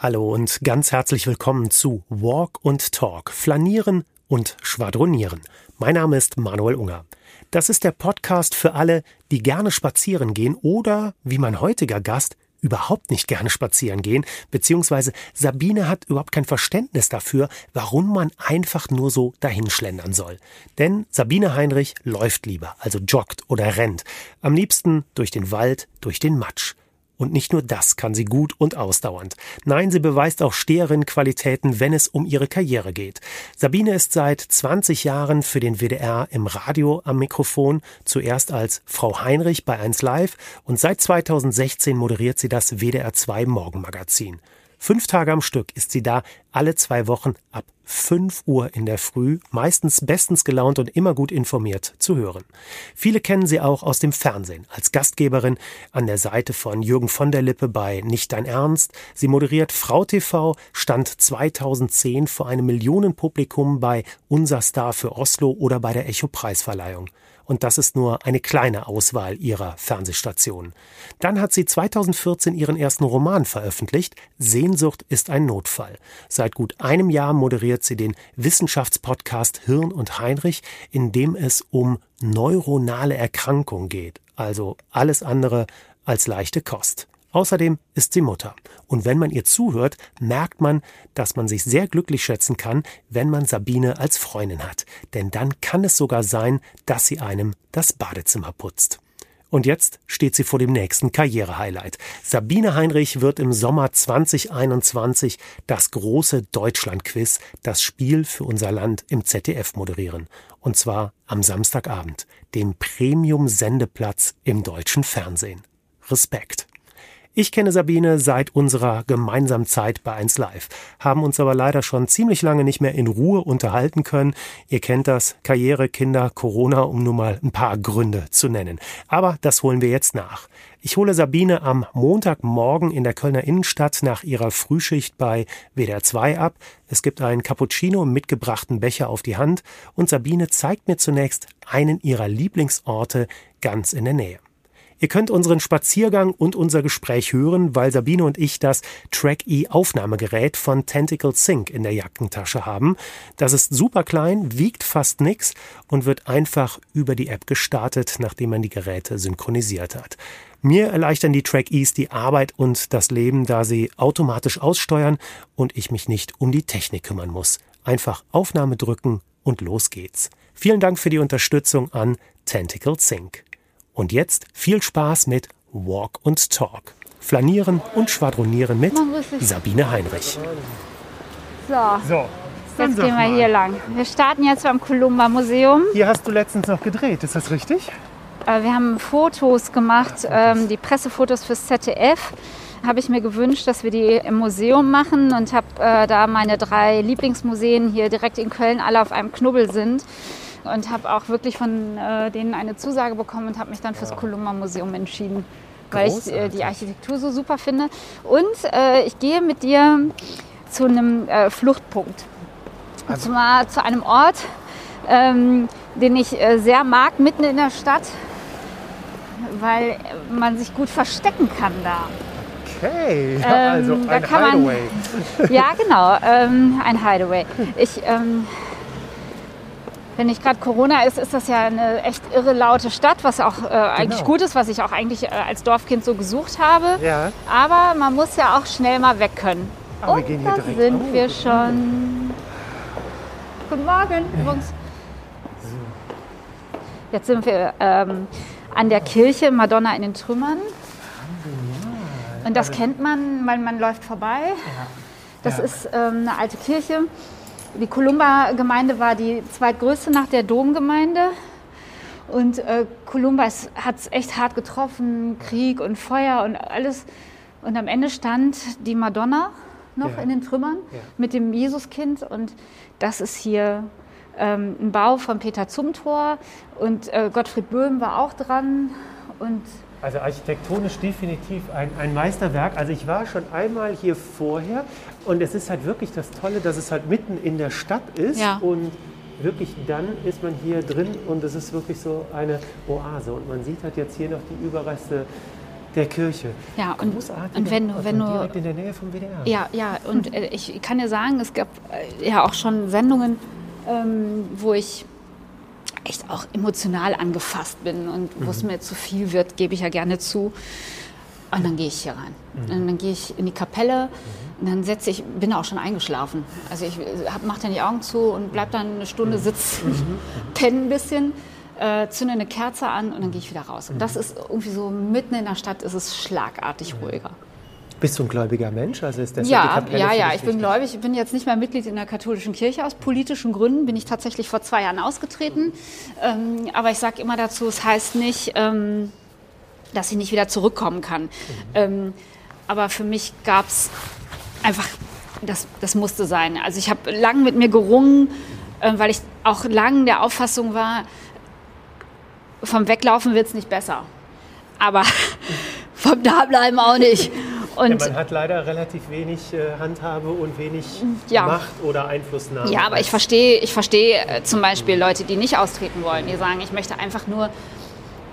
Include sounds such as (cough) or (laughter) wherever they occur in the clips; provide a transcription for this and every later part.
Hallo und ganz herzlich willkommen zu Walk und Talk, Flanieren und Schwadronieren. Mein Name ist Manuel Unger. Das ist der Podcast für alle, die gerne spazieren gehen oder, wie mein heutiger Gast, überhaupt nicht gerne spazieren gehen, beziehungsweise Sabine hat überhaupt kein Verständnis dafür, warum man einfach nur so dahinschlendern soll. Denn Sabine Heinrich läuft lieber, also joggt oder rennt. Am liebsten durch den Wald, durch den Matsch. Und nicht nur das kann sie gut und ausdauernd. Nein, sie beweist auch Steherin-Qualitäten, wenn es um ihre Karriere geht. Sabine ist seit 20 Jahren für den WDR im Radio am Mikrofon, zuerst als Frau Heinrich bei 1 Live und seit 2016 moderiert sie das WDR 2 Morgenmagazin. Fünf Tage am Stück ist sie da, alle zwei Wochen ab 5 Uhr in der Früh, meistens bestens gelaunt und immer gut informiert zu hören. Viele kennen sie auch aus dem Fernsehen, als Gastgeberin an der Seite von Jürgen von der Lippe bei Nicht dein Ernst. Sie moderiert Frau TV, stand 2010 vor einem Millionenpublikum bei Unser Star für Oslo oder bei der Echo Preisverleihung und das ist nur eine kleine Auswahl ihrer Fernsehstationen. Dann hat sie 2014 ihren ersten Roman veröffentlicht, Sehnsucht ist ein Notfall. Seit gut einem Jahr moderiert sie den Wissenschaftspodcast Hirn und Heinrich, in dem es um neuronale Erkrankung geht, also alles andere als leichte Kost. Außerdem ist sie Mutter. Und wenn man ihr zuhört, merkt man, dass man sich sehr glücklich schätzen kann, wenn man Sabine als Freundin hat. Denn dann kann es sogar sein, dass sie einem das Badezimmer putzt. Und jetzt steht sie vor dem nächsten Karrierehighlight. Sabine Heinrich wird im Sommer 2021 das große Deutschlandquiz, das Spiel für unser Land im ZDF moderieren. Und zwar am Samstagabend, dem Premium-Sendeplatz im deutschen Fernsehen. Respekt. Ich kenne Sabine seit unserer gemeinsamen Zeit bei 1 Live, haben uns aber leider schon ziemlich lange nicht mehr in Ruhe unterhalten können. Ihr kennt das, Karriere, Kinder, Corona, um nur mal ein paar Gründe zu nennen. Aber das holen wir jetzt nach. Ich hole Sabine am Montagmorgen in der Kölner Innenstadt nach ihrer Frühschicht bei WDR 2 ab. Es gibt einen Cappuccino im mitgebrachten Becher auf die Hand und Sabine zeigt mir zunächst einen ihrer Lieblingsorte ganz in der Nähe. Ihr könnt unseren Spaziergang und unser Gespräch hören, weil Sabine und ich das Track E Aufnahmegerät von Tentacle Sync in der Jackentasche haben. Das ist super klein, wiegt fast nix und wird einfach über die App gestartet, nachdem man die Geräte synchronisiert hat. Mir erleichtern die Track E's die Arbeit und das Leben, da sie automatisch aussteuern und ich mich nicht um die Technik kümmern muss. Einfach Aufnahme drücken und los geht's. Vielen Dank für die Unterstützung an Tentacle Sync. Und jetzt viel Spaß mit Walk und Talk. Flanieren und Schwadronieren mit Sabine Heinrich. So, so jetzt gehen wir mal. hier lang. Wir starten jetzt beim Columba Museum. Hier hast du letztens noch gedreht, ist das richtig? Äh, wir haben Fotos gemacht, ähm, die Pressefotos fürs ZDF. Habe ich mir gewünscht, dass wir die im Museum machen und habe äh, da meine drei Lieblingsmuseen hier direkt in Köln alle auf einem Knubbel sind und habe auch wirklich von äh, denen eine Zusage bekommen und habe mich dann fürs Kolumba Museum entschieden, weil Großartig. ich äh, die Architektur so super finde. Und äh, ich gehe mit dir zu einem äh, Fluchtpunkt. Also. Und zu einem Ort, ähm, den ich äh, sehr mag, mitten in der Stadt, weil man sich gut verstecken kann da. Okay, (laughs) ähm, also ein Hideaway. Man, ja, genau, ähm, ein Hideaway. Ich ähm, wenn nicht gerade Corona ist, ist das ja eine echt irre laute Stadt, was auch äh, eigentlich genau. gut ist, was ich auch eigentlich äh, als Dorfkind so gesucht habe. Ja. Aber man muss ja auch schnell mal weg können. Aber Und wir da sind oh, wir schon. Guten Morgen, übrigens. Jetzt sind wir ähm, an der Kirche Madonna in den Trümmern. Und das kennt man, weil man läuft vorbei. Das ist ähm, eine alte Kirche. Die Columba-Gemeinde war die zweitgrößte nach der Domgemeinde. Und äh, hat es echt hart getroffen, Krieg und Feuer und alles. Und am Ende stand die Madonna noch ja. in den Trümmern ja. mit dem Jesuskind. Und das ist hier ähm, ein Bau von Peter Zumthor. Und äh, Gottfried Böhm war auch dran. Und also architektonisch definitiv ein, ein Meisterwerk. Also ich war schon einmal hier vorher und es ist halt wirklich das Tolle, dass es halt mitten in der Stadt ist ja. und wirklich dann ist man hier drin und es ist wirklich so eine Oase und man sieht halt jetzt hier noch die Überreste der Kirche. Ja, und, und wenn, du- wenn du direkt in der Nähe vom WDR. Ja, ja, und äh, ich kann dir sagen, es gab äh, ja auch schon Sendungen, ähm, wo ich echt auch emotional angefasst bin und wo es mir zu viel wird, gebe ich ja gerne zu. Und dann gehe ich hier rein. Und dann gehe ich in die Kapelle und dann setze ich, bin auch schon eingeschlafen. Also ich mache dann die Augen zu und bleib dann eine Stunde sitzen, (laughs) penne ein bisschen, äh, zünde eine Kerze an und dann gehe ich wieder raus. Und das ist irgendwie so mitten in der Stadt ist es schlagartig ruhiger. Bist du ein gläubiger Mensch? Also ist das die Ja, Kapelle ja, ja, ich bin gläubig. Ich bin jetzt nicht mehr Mitglied in der katholischen Kirche. Aus politischen Gründen bin ich tatsächlich vor zwei Jahren ausgetreten. Ähm, aber ich sage immer dazu, es heißt nicht, ähm, dass ich nicht wieder zurückkommen kann. Ähm, aber für mich gab es einfach, das, das musste sein. Also ich habe lang mit mir gerungen, äh, weil ich auch lang der Auffassung war, vom Weglaufen wird es nicht besser. Aber (laughs) vom Dableiben auch nicht. Und Ja, man hat leider relativ wenig äh, Handhabe und wenig Ja. Macht oder Einflussnahme. Ja, aber ich verstehe, ich verstehe äh, zum Beispiel Leute, die nicht austreten wollen, die sagen, ich möchte einfach nur,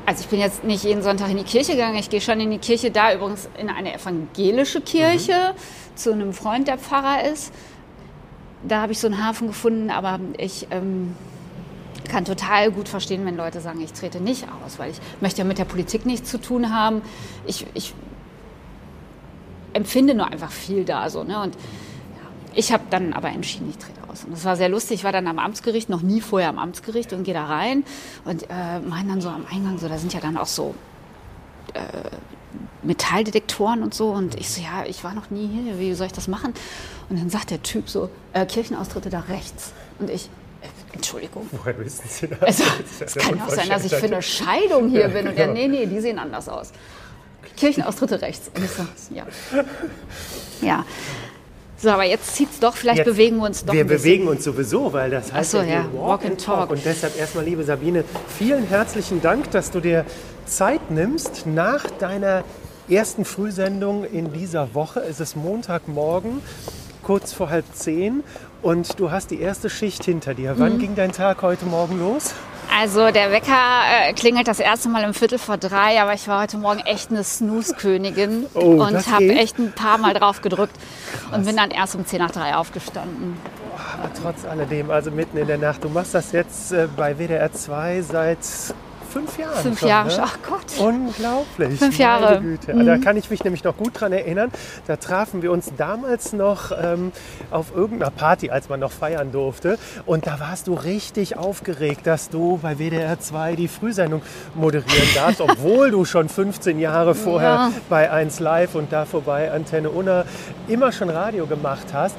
also ich bin jetzt nicht jeden Sonntag in die Kirche gegangen, ich gehe schon in die Kirche, da übrigens in eine evangelische Kirche zu einem Freund, der Pfarrer ist. Da habe ich so einen Hafen gefunden, aber ich ähm, kann total gut verstehen, wenn Leute sagen, ich trete nicht aus, weil ich möchte ja mit der Politik nichts zu tun haben. Ich, ich empfinde nur einfach viel da so. Ne? Und ich habe dann aber entschieden, ich trete aus. Und das war sehr lustig. Ich war dann am Amtsgericht, noch nie vorher am Amtsgericht und gehe da rein und äh, meinen dann so am Eingang, so, da sind ja dann auch so äh, Metalldetektoren und so. Und ich so, ja, ich war noch nie hier, wie soll ich das machen? Und dann sagt der Typ so, äh, Kirchenaustritte da rechts. Und ich, äh, Entschuldigung. Woher wissen Sie das? Also, es ist ja kann auch sein, dass ich für eine. Scheidung hier bin. Und genau. der, nee, nee, die sehen anders aus. Kirchenaustritte rechts. Und ich so, ja. Ja. So, aber jetzt zieht's doch, vielleicht Jetzt- bewegen wir uns doch Wir bewegen uns sowieso, weil das heißt so, ja, ja, Walk and Talk. Und deshalb erstmal, liebe Sabine, vielen herzlichen Dank, dass du dir Zeit nimmst nach deiner ersten Frühsendung in dieser Woche. Es ist Montagmorgen, kurz vor halb zehn. Und du hast die erste Schicht hinter dir. Mhm. Wann ging dein Tag heute Morgen los? Also der Wecker äh, klingelt das erste Mal um Viertel vor drei, aber ich war heute Morgen echt eine Snooze-Königin (laughs) Oh, und habe echt ein paar Mal drauf gedrückt und bin dann erst um zehn nach drei aufgestanden. Aber trotz alledem, also mitten in der Nacht. Du machst das jetzt äh, bei WDR 2 seit fünf Jahren. Fünf schon, Jahre, Ne? ach Gott. Unglaublich. Fünf Jahre. Mhm. Da kann ich mich nämlich noch gut dran erinnern. Da trafen wir uns damals noch ähm, auf irgendeiner Party, als man noch feiern durfte. Und da warst du richtig aufgeregt, dass du bei WDR 2 die Frühsendung moderieren darfst, (laughs) obwohl du schon 15 Jahre vorher Ja. bei 1 Live und da vorbei Antenne Unna immer schon Radio gemacht hast.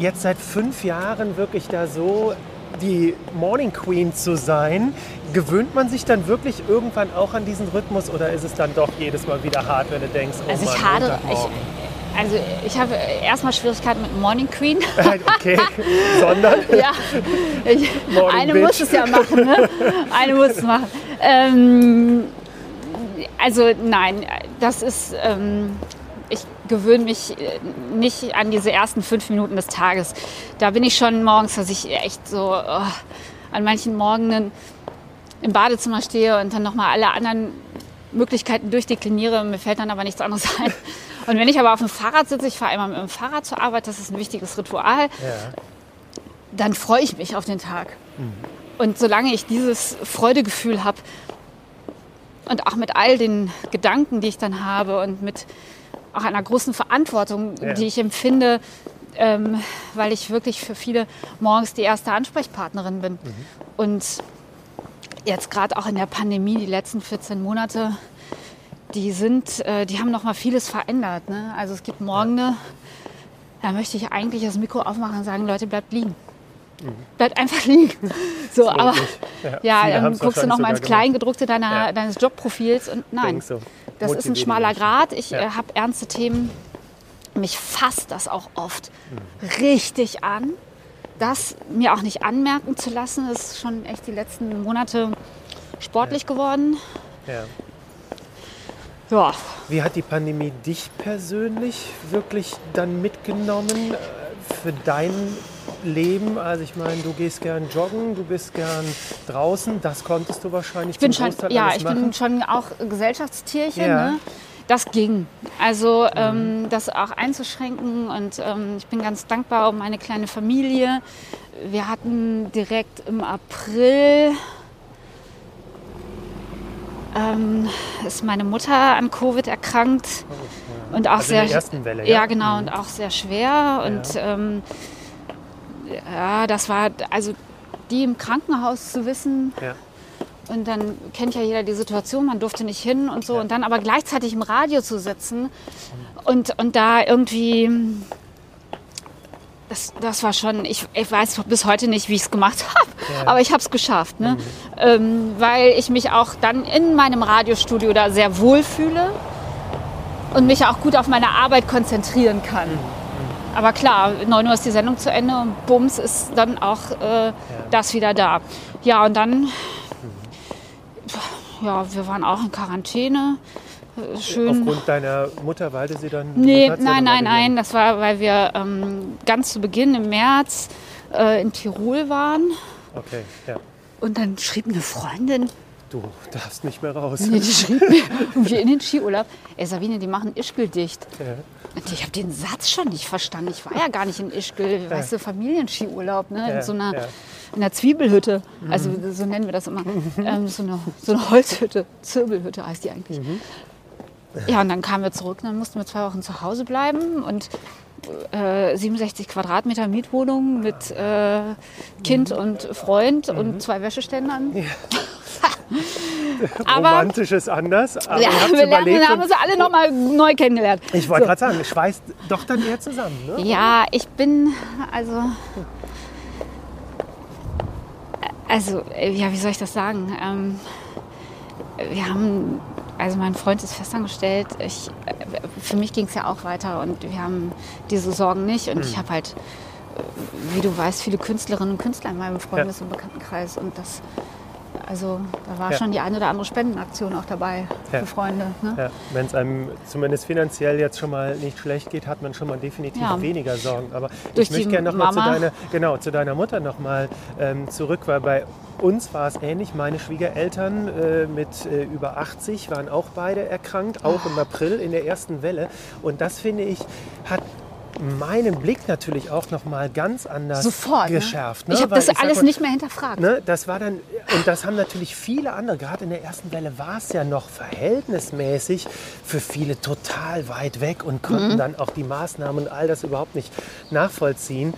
Jetzt seit fünf Jahren wirklich da so die Morning Queen zu sein, gewöhnt man sich dann wirklich irgendwann auch an diesen Rhythmus oder ist es dann doch jedes Mal wieder hart, wenn du denkst, oh Also ich Mann, hadere, ich, also ich habe erstmal Schwierigkeiten mit Morning Queen. (laughs) okay, (laughs) sondern ja, ich, eine Bitch. muss es ja machen, ne? (laughs) Eine muss es machen. Ähm, also nein, das ist, ähm, ich gewöhne mich äh, nicht an diese ersten fünf Minuten des Tages. Da bin ich schon morgens, dass ich echt so oh, an manchen Morgenen im Badezimmer stehe und dann nochmal alle anderen Möglichkeiten durchdekliniere. Mir fällt dann aber nichts anderes ein. (laughs) Und wenn ich aber auf dem Fahrrad sitze, ich fahre immer mit dem Fahrrad zur Arbeit, das ist ein wichtiges Ritual, ja. dann freue ich mich auf den Tag. Und solange ich dieses Freudegefühl habe und auch mit all den Gedanken, die ich dann habe und mit auch einer großen Verantwortung, Ja. die ich empfinde, ähm, weil ich wirklich für viele morgens die erste Ansprechpartnerin bin. Und jetzt gerade auch in der Pandemie, die letzten 14 Monate, die sind, äh, die haben noch mal vieles verändert. Ne? Also es gibt Morgene, da möchte ich eigentlich das Mikro aufmachen und sagen, Leute, bleibt liegen. Bleibt einfach liegen. So, aber. Ja, (laughs) ja, dann guckst du noch mal ins Kleingedruckte deiner, Ja. deines Jobprofils und nein, so. das ist ein schmaler. Grad. Ich Ja. äh, habe ernste Themen. Mich fasst das auch oft richtig an. Das mir auch nicht anmerken zu lassen, ist schon echt die letzten Monate sportlich geworden. Ja. Wie hat die Pandemie dich persönlich wirklich dann mitgenommen äh, für dein Leben? Also ich meine, du gehst gern joggen, du bist gern draußen, das konntest du wahrscheinlich ich bin schon, ja, ich machen. bin schon auch Gesellschaftstierchen. Ja. Ne? das ging. Also ähm, das auch einzuschränken und ähm, ich bin ganz dankbar um meine kleine Familie. Wir hatten direkt im April ähm, ist meine Mutter an Covid erkrankt und auch Also in sehr der ersten Welle, ja, ja? genau Mhm. und auch sehr schwer und ähm, ja das war also die im Krankenhaus zu wissen Ja. und dann kennt ja jeder die Situation, man durfte nicht hin und so. Ja. Und dann aber gleichzeitig im Radio zu sitzen und, und da irgendwie. Das, das war schon, ich, ich weiß bis heute nicht, wie ich es gemacht (laughs) habe, Ja. aber ich habe es geschafft. Ne? Ähm, weil ich mich auch dann in meinem Radiostudio da sehr wohl fühle und mich auch gut auf meine Arbeit konzentrieren kann. Aber klar, 9 Uhr ist die Sendung zu Ende und bums ist dann auch äh, das wieder da. Ja, und dann, ja, wir waren auch in Quarantäne. Äh, Schön. Aufgrund deiner Mutter, weil du sie dann. Nee, nein, nein, nein. Das war, weil wir ähm, ganz zu Beginn im März äh, in Tirol waren. Okay, ja. Und dann schrieb eine Freundin, Du darfst nicht mehr raus. nee, die schrieb mir (laughs) irgendwie in den Skiurlaub, ey Sabine, die machen Ischgl dicht. Ja. Und ich habe den Satz schon nicht verstanden. Ich war ja gar nicht in Ischgl, weißt du, Familienskiurlaub, ne? Ja, in so einer, ja. in einer Zwiebelhütte. Also so nennen wir das immer. Ähm, so, eine, so eine Holzhütte, Zirbelhütte heißt die eigentlich. Ja, und dann kamen wir zurück, dann mussten wir zwei Wochen zu Hause bleiben und äh, 67 Quadratmeter Mietwohnung mit äh, Kind und Freund und zwei Wäscheständern. (laughs) (laughs) Aber Romantisch ist anders, aber ja, wir lernen, überlebt. haben uns alle nochmal neu kennengelernt. ich wollte So. gerade sagen, schweißt doch dann eher zusammen. Ne? Ja, ich bin, also, also, ja, wie soll ich das sagen? Ähm, wir haben, also mein Freund ist festangestellt. Ich, für mich ging es ja auch weiter und wir haben diese Sorgen nicht. Und ich habe halt, wie du weißt, viele Künstlerinnen und Künstler in meinem Freundes- und Bekanntenkreis. Und das, also, da war Ja. schon die eine oder andere Spendenaktion auch dabei Ja. für Freunde. Ne? Ja, Wenn es einem zumindest finanziell jetzt schon mal nicht schlecht geht, hat man schon mal definitiv weniger Sorgen. Aber Durch ich möchte gerne noch mal zu deiner, genau, zu deiner Mutter noch mal ähm, zurück, weil bei uns war es ähnlich. Meine Schwiegereltern äh, mit äh, über 80 waren auch beide erkrankt, auch im April in der ersten Welle. Und das finde ich hat meinen Blick natürlich auch noch mal ganz anders Sofort. Ne? geschärft. Ne? Ich habe das sag alles mal, nicht mehr hinterfragt. Ne, das war dann, und das haben natürlich viele andere, gerade in der ersten Welle war es ja noch verhältnismäßig für viele total weit weg und konnten Mhm. dann auch die Maßnahmen und all das überhaupt nicht nachvollziehen.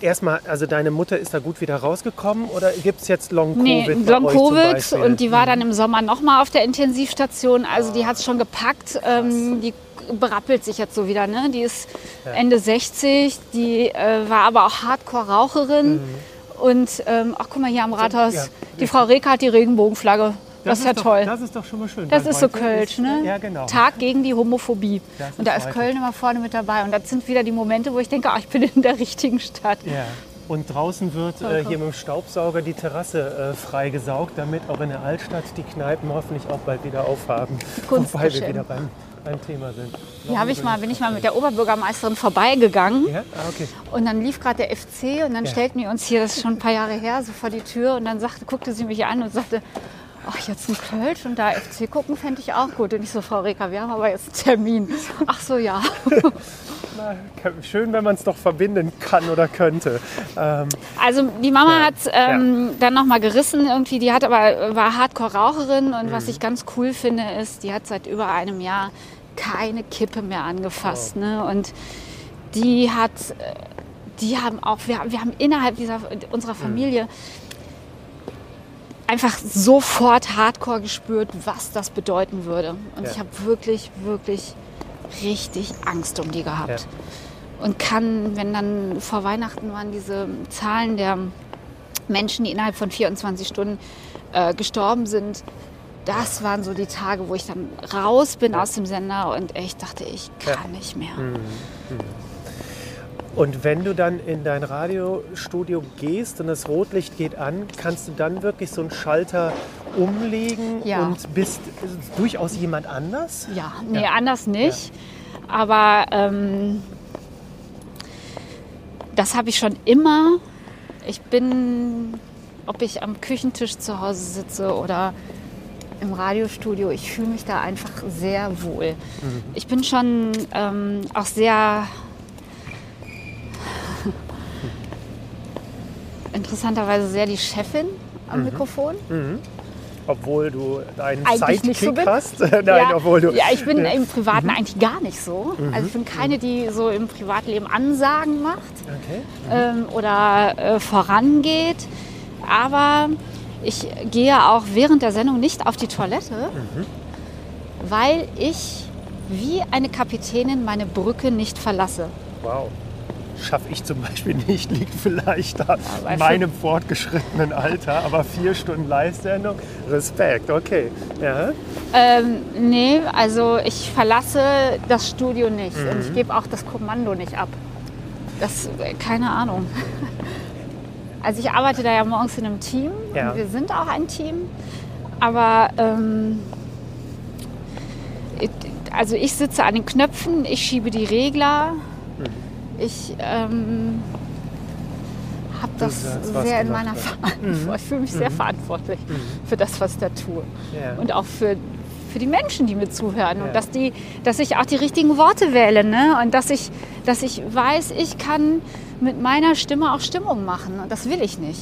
Erstmal, also deine Mutter ist da gut wieder rausgekommen oder gibt es jetzt Long-Covid? Nee, bei Long euch zum Covid Beispiel? und die war dann im Sommer nochmal auf der Intensivstation. Also die hat es schon gepackt. Ähm, die berappelt sich jetzt so wieder. Ne? Die ist Ende 60, die äh, war aber auch Hardcore-Raucherin. Und ähm, ach guck mal hier am Rathaus, Mhm. ja. die Frau Reka hat die Regenbogenflagge. Das, ist ja doch, toll. Das ist doch schon mal schön. Das ist so Kölsch, ne? Ja, genau. Tag gegen die Homophobie. Das und da ist heute. Köln immer vorne mit dabei. Und das sind wieder die Momente, wo ich denke, ach, ich bin in der richtigen Stadt. Ja. Und draußen wird äh, hier mit dem Staubsauger die Terrasse äh, freigesaugt, damit auch in der Altstadt die Kneipen hoffentlich auch bald wieder aufhaben. Wobei wir wieder beim, beim Thema sind. Hier habe ich mal, bin ich mal mit der Oberbürgermeisterin vorbeigegangen. Ja, ah, okay. Und dann lief gerade der FC und dann Ja. stellten wir uns hier, das ist schon ein paar Jahre her, so vor die Tür und dann sagte, guckte sie mich an und sagte, ach, jetzt ein Kölsch und da FC gucken fände ich auch gut. Und ich so, Frau Reker, wir haben aber jetzt einen Termin. Ach so, ja. (laughs) Na, schön, wenn man es doch verbinden kann oder könnte. Ähm, Also die Mama Ja, hat ähm, dann nochmal gerissen irgendwie, die hat aber, war Hardcore-Raucherin und Mhm. was ich ganz cool finde ist, die hat seit über einem Jahr keine Kippe mehr angefasst. Ne? Und die hat, äh, die haben auch, wir, wir haben innerhalb dieser, unserer Familie einfach sofort Hardcore gespürt, was das bedeuten würde. Und Ja. ich habe wirklich, wirklich richtig Angst um die gehabt. Ja. Und kann, wenn dann vor Weihnachten waren diese Zahlen der Menschen, die innerhalb von 24 Stunden äh, gestorben sind, das waren so die Tage, wo ich dann raus bin aus dem Sender und echt dachte, ich kann nicht mehr. Und wenn du dann in dein Radiostudio gehst und das Rotlicht geht an, kannst du dann wirklich so einen Schalter umlegen Ja. und bist durchaus jemand anders? Ja, nee, Ja. anders nicht. Aber ähm, das habe ich schon immer. Ich bin, ob ich am Küchentisch zu Hause sitze oder im Radiostudio. Ich fühle mich da einfach sehr wohl. Ich bin schon ähm, auch sehr interessanterweise sehr die Chefin am Mikrofon. Obwohl du einen Eigentlich so hast. (laughs) Nein, ja, obwohl du. ja, ich bin Ja. Mhm. im Privaten eigentlich gar nicht so. Also ich bin keine, die so im Privatleben Ansagen macht Okay. ähm, oder äh, vorangeht. Aber ich gehe auch während der Sendung nicht auf die Toilette, Mhm. weil ich wie eine Kapitänin meine Brücke nicht verlasse. Wow. Schaffe ich zum Beispiel nicht, liegt vielleicht an weil meinem fortgeschrittenen Alter, aber vier Stunden Live-Sendung, Respekt, okay. Ja. Ähm, nee, also ich verlasse das Studio nicht und Mhm. ich gebe auch das Kommando nicht ab. Das, keine Ahnung. (laughs) Also ich arbeite da ja morgens in einem Team Ja. und wir sind auch ein Team, aber ähm, ich- also ich sitze an den Knöpfen, ich schiebe die Regler, Mhm. Ich ähm, habe das sehr in meiner. Verantwortung. Ich fühle mich sehr verantwortlich für das, was ich da tue Ja. und auch für, für die Menschen, die mir zuhören. Ja. Und dass, die, dass ich auch die richtigen Worte wähle. Ne? Und dass ich, dass ich weiß, ich kann mit meiner Stimme auch Stimmung machen. Und das will ich nicht.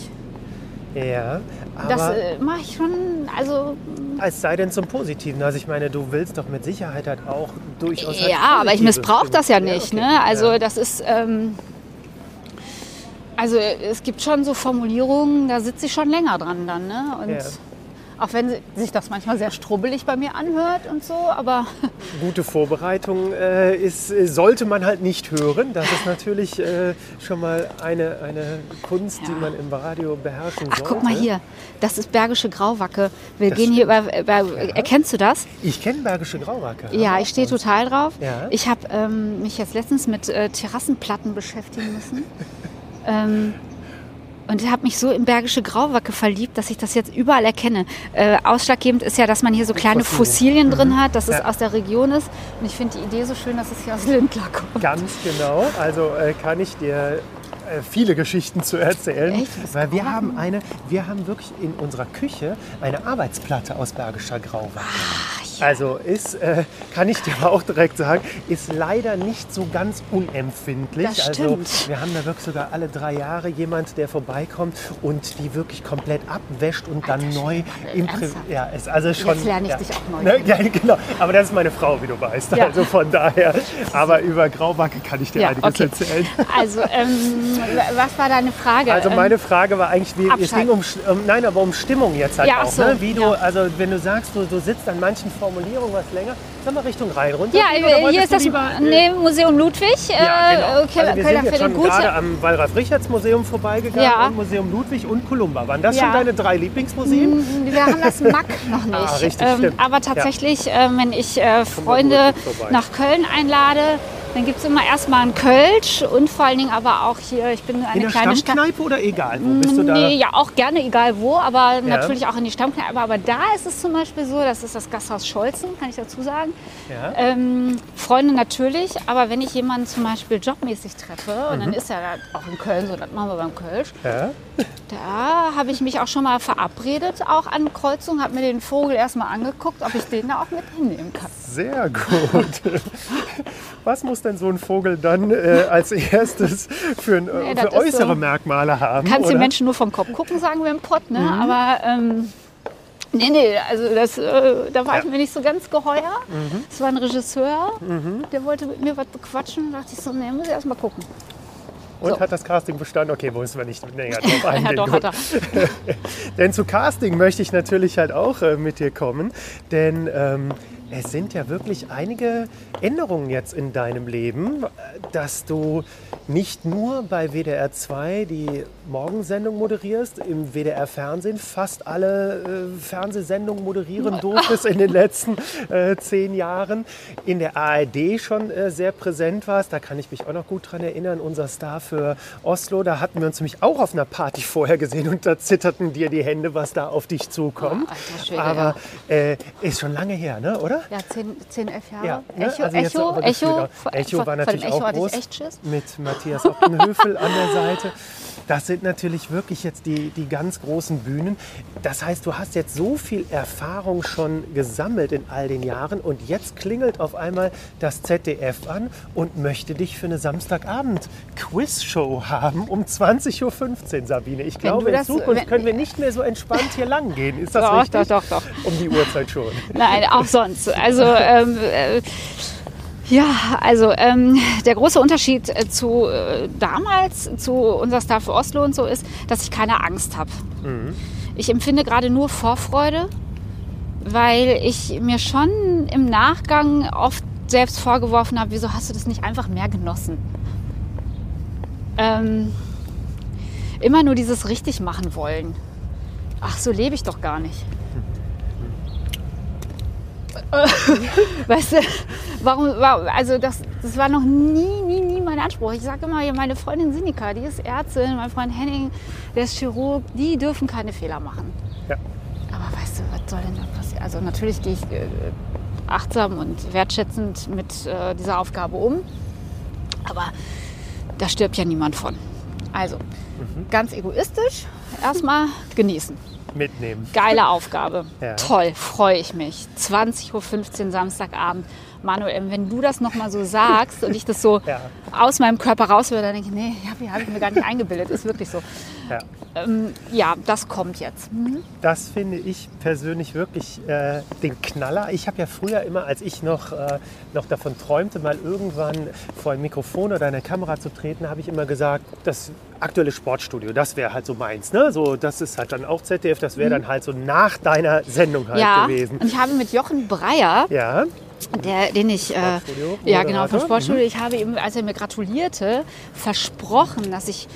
ja. Das Aber äh, mache ich schon, also es sei denn zum Positiven. Also ich meine, du willst doch mit Sicherheit halt auch durchaus. halt ja, aber ich missbrauche das ja nicht. okay. Ne? Also ja. das ist, ähm, also es gibt schon so Formulierungen, da sitze ich schon länger dran dann. Ne? Und Ja. Auch wenn sich das manchmal sehr strubbelig bei mir anhört und so, aber (laughs) Gute Vorbereitung äh, ist, äh, sollte man halt nicht hören. Das ist natürlich äh, schon mal eine, eine Kunst, die Ja. man im Radio beherrschen Ach, sollte. guck mal hier, das ist Bergische Grauwacke. Wir Das gehen hier über, über erkennst du das? Ich kenne Bergische Grauwacke. Ja, ich stehe total drauf. Ja. Ich habe ähm, mich jetzt letztens mit äh, Terrassenplatten beschäftigen müssen. (laughs) ähm, und habe mich so in Bergische Grauwacke verliebt, dass ich das jetzt überall erkenne. Äh, ausschlaggebend ist ja, dass man hier so kleine Fossilien. Fossilien drin hat, dass es Ja. aus der Region ist. Und ich finde die Idee so schön, dass es hier aus Lindlar kommt. Ganz genau. Also äh, kann ich dir viele Geschichten zu erzählen, Echt? Weil wir haben eine, wir haben wirklich in unserer Küche eine Arbeitsplatte aus Bergischer Grauwacke. Ah, Also ist, äh, kann ich dir auch direkt sagen, ist leider nicht so ganz unempfindlich. Das also stimmt. wir haben da wirklich sogar alle drei Jahre jemand, der vorbeikommt und die wirklich komplett abwäscht und dann Alter neu Schwede, im Pri ernsthaft? ja, ist also schon. Jetzt lerne ich ja. dich auch neu Ne? Ja, genau. Aber das ist meine Frau, wie du weißt. Ja. Also von daher. Aber über Grauwacke kann ich dir Ja, einiges okay. erzählen. Also, ähm, (laughs) was war deine Frage? Also Ähm, meine Frage war eigentlich, wie, es ging um, nein, aber um Stimmung jetzt halt Ja, auch. so, ne? Wie du, ja. also wenn du sagst, du, du sitzt an manchen Formulierungen was länger, sag mal Richtung Rhein runter. Ja, oder hier ist das lieber, äh, nee, Museum Ludwig. Ja, äh, genau. Kölner also wir sind jetzt schon gerade am Wallraf-Richards-Museum vorbeigegangen Ja. und Museum Ludwig und Kolumba. Waren das Ja. schon deine drei Lieblingsmuseen? Mm, Wir haben das MAC (laughs) noch nicht. Ah, richtig, ähm, aber tatsächlich, äh, wenn ich äh, Freunde nach Köln einlade, dann gibt es immer erstmal einen Kölsch und vor allen Dingen aber auch hier, ich bin eine In der kleine. Stammkneipe oder egal? Wo bist du da? Nee, ja, auch gerne, egal wo, aber natürlich auch in die Stammkneipe. Aber da ist es zum Beispiel so, das ist das Gasthaus Scholzen, kann ich dazu sagen. Ja. Ähm, Freunde natürlich, aber wenn ich jemanden zum Beispiel jobmäßig treffe, und Mhm. dann ist er da auch in Köln so, das machen wir beim Kölsch, Ja? Da habe ich mich auch schon mal verabredet, auch an Kreuzung, habe mir den Vogel erstmal angeguckt, ob ich den da auch mit hinnehmen kann. Sehr gut. (laughs) Was muss denn so ein Vogel dann äh, als erstes für, ein, Nee, äh, das für äußere so- Merkmale haben? Kannst oder? den Menschen nur vom Kopf gucken, sagen wir im Pott, ne? Mhm. Aber ähm, nee, nee, also das, äh, da war Ja. Mhm. ich mir nicht so ganz geheuer. Es war ein Regisseur, der wollte mit mir was bequatschen. Da dachte ich so, nee, muss ich erst mal gucken. Und so. hat das Casting bestanden? Okay, müssen wir nicht näher drauf (laughs) eingehen. ja, doch, hat er. (laughs) Denn zu Casting möchte ich natürlich halt auch äh, mit dir kommen, denn ähm, es sind ja wirklich einige Änderungen jetzt in deinem Leben, äh, dass du nicht nur bei WDR 2 die Morgensendung moderierst, im WDR Fernsehen fast alle äh, Fernsehsendungen moderieren durftest in den letzten äh, zehn Jahren, in der ARD schon äh, sehr präsent warst, da kann ich mich auch noch gut dran erinnern, unser Star für Oslo, da hatten wir uns nämlich auch auf einer Party vorher gesehen und da zitterten dir die Hände, was da auf dich zukommt. Oh, Schwede, Aber äh, ist schon lange her, ne? oder? Ja, 10, 10 11 Jahre. Ja, ne? Echo, also Echo, Echo, Echo war natürlich Echo auch groß mit Matthias Optenhöfel an der Seite. Das (laughs) sind natürlich wirklich jetzt die, die ganz großen Bühnen. Das heißt, du hast jetzt so viel Erfahrung schon gesammelt in all den Jahren und jetzt klingelt auf einmal das ZDF an und möchte dich für eine Samstagabend-Quizshow haben um 20.15 Uhr, Sabine. Ich glaube, du in das- Zukunft wenn- können wir nicht mehr so entspannt hier lang gehen. Ist das Doch, richtig? doch, doch, doch. Um die Uhrzeit schon. Nein, auch sonst. Also ähm, äh, ja, also ähm, der große Unterschied äh, zu äh, damals, zu unser Star für Oslo und so ist, dass ich keine Angst habe. Ich empfinde gerade nur Vorfreude, weil ich mir schon im Nachgang oft selbst vorgeworfen habe, wieso hast du das nicht einfach mehr genossen? Ähm, immer nur dieses richtig machen wollen. Ach, so lebe ich doch gar nicht. (laughs) Weißt du, warum, also das, das war noch nie, nie, nie mein Anspruch. Ich sage immer, meine Freundin Sinika, die ist Ärztin, mein Freund Henning, der ist Chirurg, die dürfen keine Fehler machen. Ja. Aber weißt du, was soll denn da passieren? Also natürlich gehe ich äh, achtsam und wertschätzend mit äh, dieser Aufgabe um. Aber da stirbt ja niemand von. Also, ganz egoistisch, erstmal genießen. Mitnehmen. Geile Aufgabe. Ja. Toll, freue ich mich. 20.15 Uhr Samstagabend. Manuel, wenn du das nochmal so sagst und ich das so (laughs) Ja. aus meinem Körper raus höre, dann denke ich, nee, habe hab ich mir gar nicht eingebildet. Ist wirklich so. Ja. Ähm, ja, das kommt jetzt. Mhm. Das finde ich persönlich wirklich äh, den Knaller. Ich habe ja früher immer, als ich noch, äh, noch davon träumte, mal irgendwann vor ein Mikrofon oder eine Kamera zu treten, habe ich immer gesagt, das aktuelle Sportstudio, das wäre halt so meins. Ne? So, das ist halt dann auch ZDF, das wäre dann halt so nach deiner Sendung halt Mhm. Ja, gewesen. und ich habe mit Jochen Breyer, Ja, der, den ich, äh, ja genau, vom. Sportstudio, ich habe ihm, als er mir gratulierte, versprochen, dass ich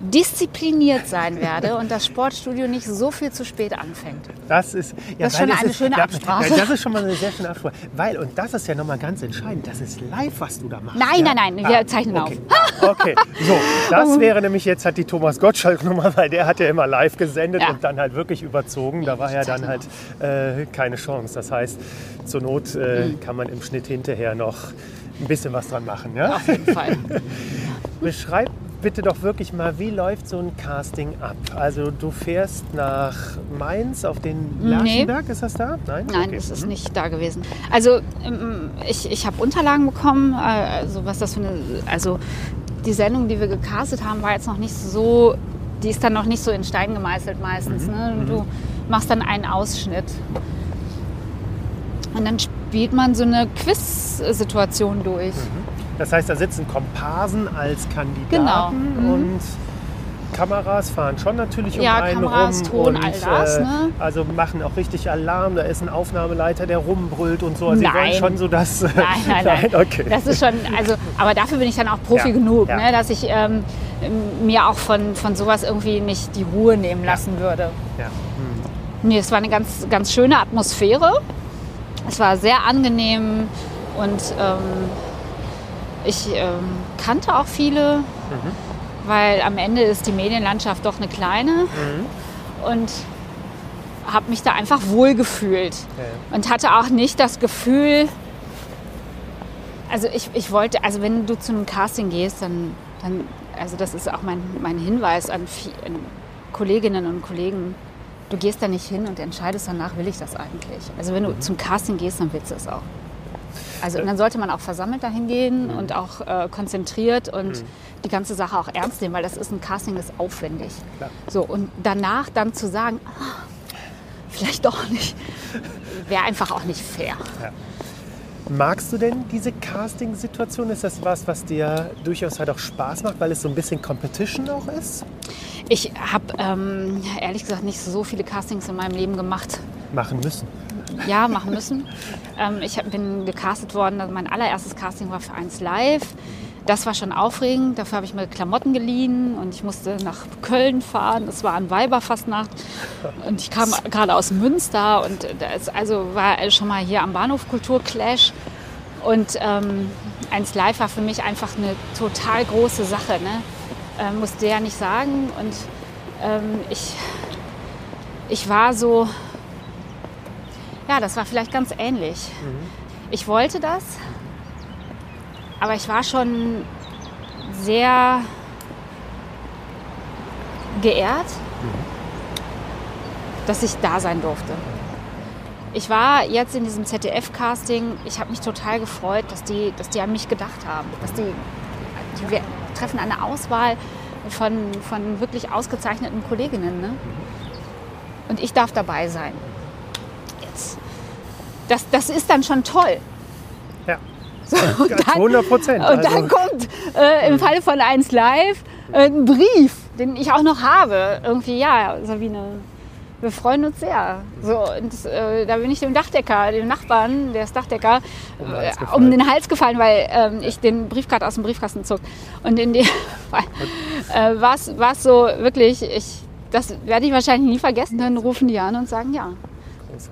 diszipliniert sein werde und das Sportstudio nicht so viel zu spät anfängt. das ist, ja, Das ist schon eine schöne ja, Absprache. Ja, das ist schon mal eine sehr schöne Absprache. Weil, und das ist ja nochmal ganz entscheidend, das ist live, was du da machst. Nein, ja? nein, nein, wir zeichnen okay. auf. Okay, so, das wäre nämlich jetzt halt die Thomas Gottschalk-Nummer, weil der hat ja immer live gesendet Ja. und dann halt wirklich überzogen. Da war ja dann halt äh, keine Chance. Das heißt, zur Not äh, Mhm. kann man im Schnitt hinterher noch ein bisschen was dran machen. Ja? Auf jeden Fall. (laughs) Beschreib bitte doch wirklich mal, wie läuft so ein Casting ab? Also du fährst nach Mainz auf den Lerchenberg, ist das da? Nein? Nein, Okay. das ist Mhm. nicht da gewesen. Also ähm, ich, ich habe Unterlagen bekommen, äh, also was das für eine, also die Sendung, die wir gecastet haben, war jetzt noch nicht so, die ist dann noch nicht so in Stein gemeißelt meistens. Mhm. Ne? Du machst dann einen Ausschnitt. Und dann spielt man so eine Quiz-Situation durch. Das heißt, da sitzen Komparsen als Kandidaten Genau. Mhm. und Kameras fahren schon natürlich um Ja, einen Kameras, rum Ton, und all das, äh, ne? also machen auch richtig Alarm. Da ist ein Aufnahmeleiter, der rumbrüllt und so. Also sie Nein. wollen schon so das. Nein, (laughs) nein, nein. okay. Das ist schon, also, aber dafür bin ich dann auch Profi Ja, genug, ja. Ne, dass ich ähm, mir auch von, von sowas irgendwie nicht die Ruhe nehmen lassen würde. ja. Nee, es war eine ganz, ganz schöne Atmosphäre. Es war sehr angenehm und ähm, ich ähm, kannte auch viele, weil am Ende ist die Medienlandschaft doch eine kleine und habe mich da einfach wohl gefühlt Ja. und hatte auch nicht das Gefühl, also ich, ich wollte, also wenn du zu einem Casting gehst, dann, dann also das ist auch mein, mein Hinweis an, an Kolleginnen und Kollegen, du gehst da nicht hin und entscheidest danach, will ich das eigentlich. Also wenn du zum Casting gehst, dann willst du es auch. Also und dann sollte man auch versammelt dahin gehen und auch äh, konzentriert und die ganze Sache auch ernst nehmen, weil das ist ein Casting, das ist aufwendig. Klar. So und danach dann zu sagen, ah, vielleicht doch nicht, wäre einfach auch nicht fair. Magst du denn diese Casting-Situation? Ist das was, was dir durchaus halt auch Spaß macht, weil es so ein bisschen Competition auch ist? Ich habe ähm, ehrlich gesagt nicht so viele Castings in meinem Leben gemacht. Machen müssen. Ja, machen müssen. ähm, ich hab, bin gecastet worden. Also mein allererstes Casting war für 1 Live. Das war schon aufregend. Dafür habe ich mir Klamotten geliehen und ich musste nach Köln fahren. Es war an Weiberfastnacht und ich kam gerade aus Münster und das also war schon mal hier am Bahnhof Kulturclash. Und ähm, 1 Live war für mich einfach eine total große Sache. Ne? Ähm, musste ja nicht sagen. Und ähm, ich, ich war so, ja, das war vielleicht ganz ähnlich. Ich wollte das, aber ich war schon sehr geehrt, dass ich da sein durfte. Ich war jetzt in diesem ZDF-Casting, ich habe mich total gefreut, dass die, dass die an mich gedacht haben. Dass die, die wir treffen eine Auswahl von, von wirklich ausgezeichneten Kolleginnen. Ne? Und ich darf dabei sein. Das, das ist dann schon toll. Ja. So, und dann, 100 Prozent. und dann kommt äh, im Falle von 1 Live äh, ein Brief, den ich auch noch habe. Irgendwie, ja, Sabine, wir freuen uns sehr. So, und äh, da bin ich dem Dachdecker, dem Nachbarn, der ist Dachdecker, Um den Hals äh, gefallen. um den Hals gefallen, weil ähm, ich den Brief gerade aus dem Briefkasten zog. Und in dem (laughs) Fall äh, war es so wirklich, ich, das werde ich wahrscheinlich nie vergessen. Dann rufen die an und sagen ja.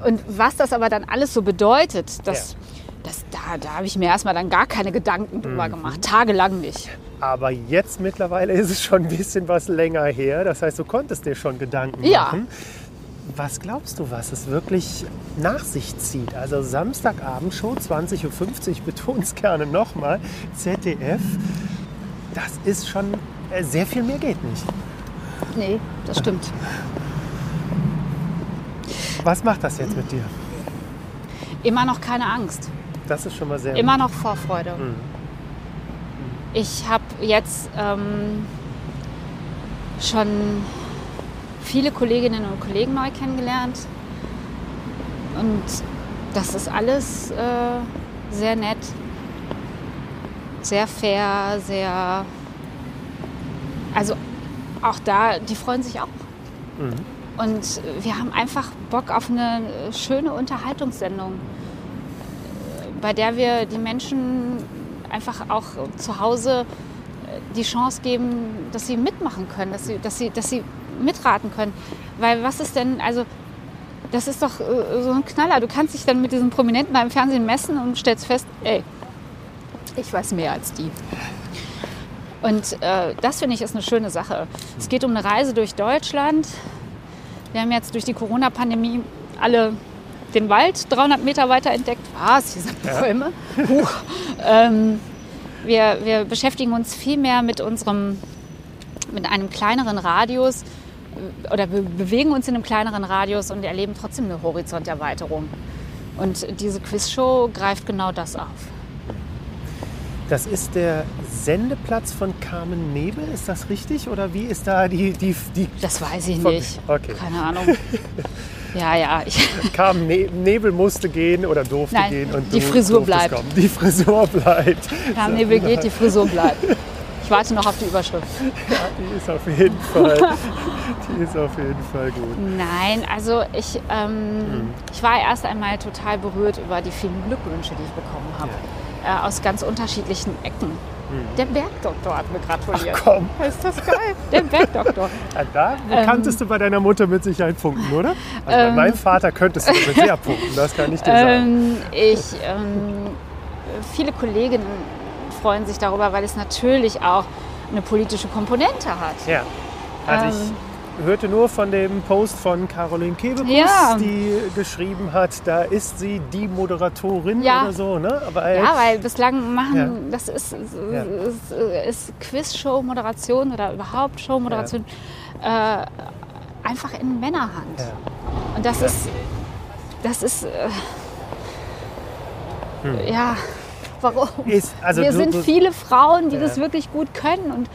Und was das aber dann alles so bedeutet, das, das, da, da habe ich mir erstmal dann gar keine Gedanken drüber gemacht. Tagelang nicht. Aber jetzt mittlerweile ist es schon ein bisschen was länger her. Das heißt, du konntest dir schon Gedanken Ja. machen. Was glaubst du, was es wirklich nach sich zieht? Also Samstagabend Show 20.50 Uhr, betone es gerne nochmal, ZDF. Das ist schon, äh, sehr viel mehr geht nicht. Nee, das stimmt. Was macht das jetzt mit dir? Immer noch keine Angst. Das ist schon mal sehr Immer noch Vorfreude. Mhm. Ich habe jetzt ähm, schon viele Kolleginnen und Kollegen neu kennengelernt. Und das ist alles äh, sehr nett, sehr fair, sehr... Also auch da, die freuen sich auch. Mhm. Und wir haben einfach Bock auf eine schöne Unterhaltungssendung, bei der wir die Menschen einfach auch zu Hause äh, die Chance geben, dass sie mitmachen können, dass sie, dass sie, dass sie mitraten können. Weil was ist denn, also das ist doch äh, so ein Knaller. Du kannst dich dann mit diesen Prominenten da im Fernsehen messen und stellst fest, ey, ich weiß mehr als die. Und äh, das finde ich ist eine schöne Sache. Es geht um eine Reise durch Deutschland. Wir haben jetzt durch die Corona-Pandemie alle den Wald 300 Meter weiter entdeckt. Was? Hier sind Bäume. Huch. Ähm, wir, wir beschäftigen uns viel mehr mit unserem, mit einem kleineren Radius äh, oder wir bewegen uns in einem kleineren Radius und erleben trotzdem eine Horizonterweiterung. Und diese Quizshow greift genau das auf. Das ist der Sendeplatz von Carmen Nebel, ist das richtig? Oder wie ist da die, die, die Das weiß ich nicht. okay. Keine Ahnung. (laughs) Ja, ja. Ich, (laughs) Carmen ne Nebel musste gehen oder durfte Nein, gehen und die Frisur bleibt. Kommen. Die Frisur bleibt. Carmen Nebel geht, die Frisur bleibt. Ich warte noch auf die Überschrift. (laughs) Die ist auf jeden Fall, die ist auf jeden Fall gut. Nein, also ich, ähm, ich war erst einmal total berührt über die vielen Glückwünsche, die ich bekommen habe. Äh, aus ganz unterschiedlichen Ecken. Der Bergdoktor hat mir gratuliert. Komm, (laughs) Ist das geil? Der Bergdoktor. (laughs) ja, da Ähm. kanntest du bei deiner Mutter mit Sicherheit punkten, oder? Also bei meinem Vater könntest du mit sehr punkten, das kann ich dir sagen. Ähm, ich, ähm, viele Kolleginnen freuen sich darüber, weil es natürlich auch eine politische Komponente hat. Ja, also ähm. ich hörte nur von dem Post von Caroline Kebekus, Ja. die geschrieben hat, da ist sie die Moderatorin Ja. oder so, ne? Aber Ja, weil bislang machen, Ja. das ist, ist, Ja. ist, Quiz-Show-Moderation oder überhaupt Show-Moderation äh, einfach in Männerhand. Und das ist, das ist, äh, ja, warum? ist, also Wir du, sind viele Frauen, die das wirklich gut können. Und,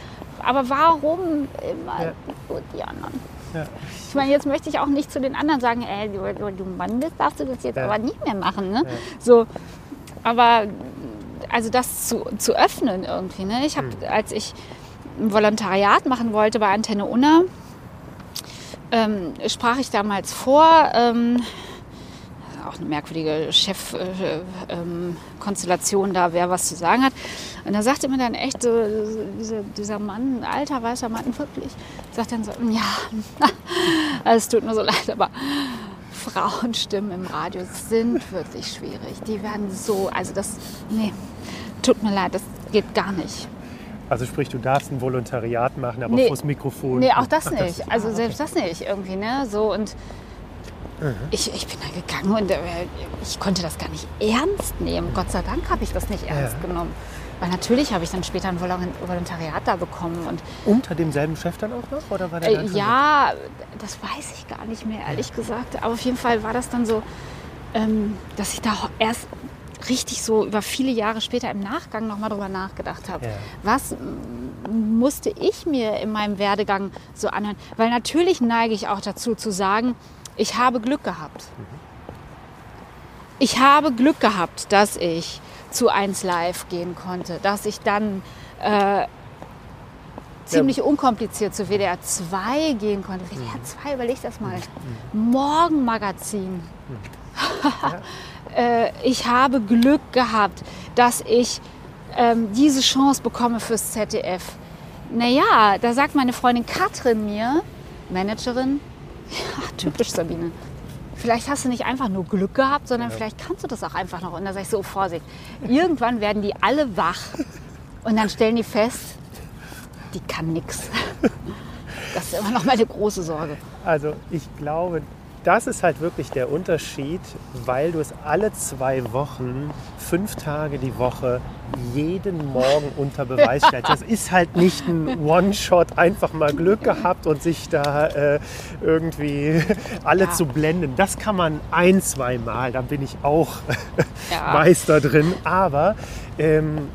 aber warum immer Ja. nur die anderen? Ja. Ich meine, jetzt möchte ich auch nicht zu den anderen sagen, ey, du, du, du Mann bist, darfst du das jetzt Ja. aber nicht mehr machen. Ne? So, aber also das zu, zu öffnen irgendwie. Ne? Ich habe, Hm. als ich ein Volontariat machen wollte bei Antenne Unna, ähm, sprach ich damals vor, ähm, auch eine merkwürdige Chefkonstellation äh, ähm, da, wer was zu sagen hat. Und da sagte mir dann echt so, dieser, dieser Mann, ein alter weißer Mann, wirklich, sagt dann so, ja, (laughs) es tut mir so leid, aber Frauenstimmen im Radio sind wirklich schwierig. Die werden so, also das, nee, tut mir leid, das geht gar nicht. also sprich, du darfst ein Volontariat machen, aber Nee. vors Mikrofon. Nee, auch das nicht. Also selbst das nicht irgendwie, ne? So und Ich, ich bin da gegangen und äh, ich konnte das gar nicht ernst nehmen. Gott sei Dank habe ich das nicht ernst Ja. genommen. Weil natürlich habe ich dann später ein Volon- Volontariat da bekommen. Und Unter demselben Chef dann auch noch? Oder war der äh, ja, das weiß ich gar nicht mehr, ehrlich gesagt. Aber auf jeden Fall war das dann so, ähm, dass ich da erst richtig so über viele Jahre später im Nachgang nochmal drüber nachgedacht habe. Ja. Was musste ich mir in meinem Werdegang so anhören? Weil natürlich neige ich auch dazu zu sagen, ich habe Glück gehabt. Ich habe Glück gehabt, dass ich zu 1 Live gehen konnte, dass ich dann äh, ziemlich unkompliziert zu WDR 2 gehen konnte. WDR 2, überleg das mal. Morgenmagazin. (laughs) äh, ich habe Glück gehabt, dass ich ähm, diese Chance bekomme fürs ZDF. Naja, da sagt meine Freundin Katrin mir, Managerin, ja, typisch Sabine. Vielleicht hast du nicht einfach nur Glück gehabt, sondern vielleicht kannst du das auch einfach noch. Und da sage ich so, Vorsicht. Irgendwann werden die alle wach und dann stellen die fest, die kann nix. Das ist immer noch meine große Sorge. Also ich glaube, das ist halt wirklich der Unterschied, weil du es alle zwei Wochen, fünf Tage die Woche, jeden Morgen unter Beweis (laughs) stellst. Das ist halt nicht ein One-Shot, einfach mal Glück gehabt und sich da äh, irgendwie (laughs) alle Ja. zu blenden. Das kann man ein, zwei Mal, da bin ich auch (laughs) Ja. Meister drin. Aber ähm,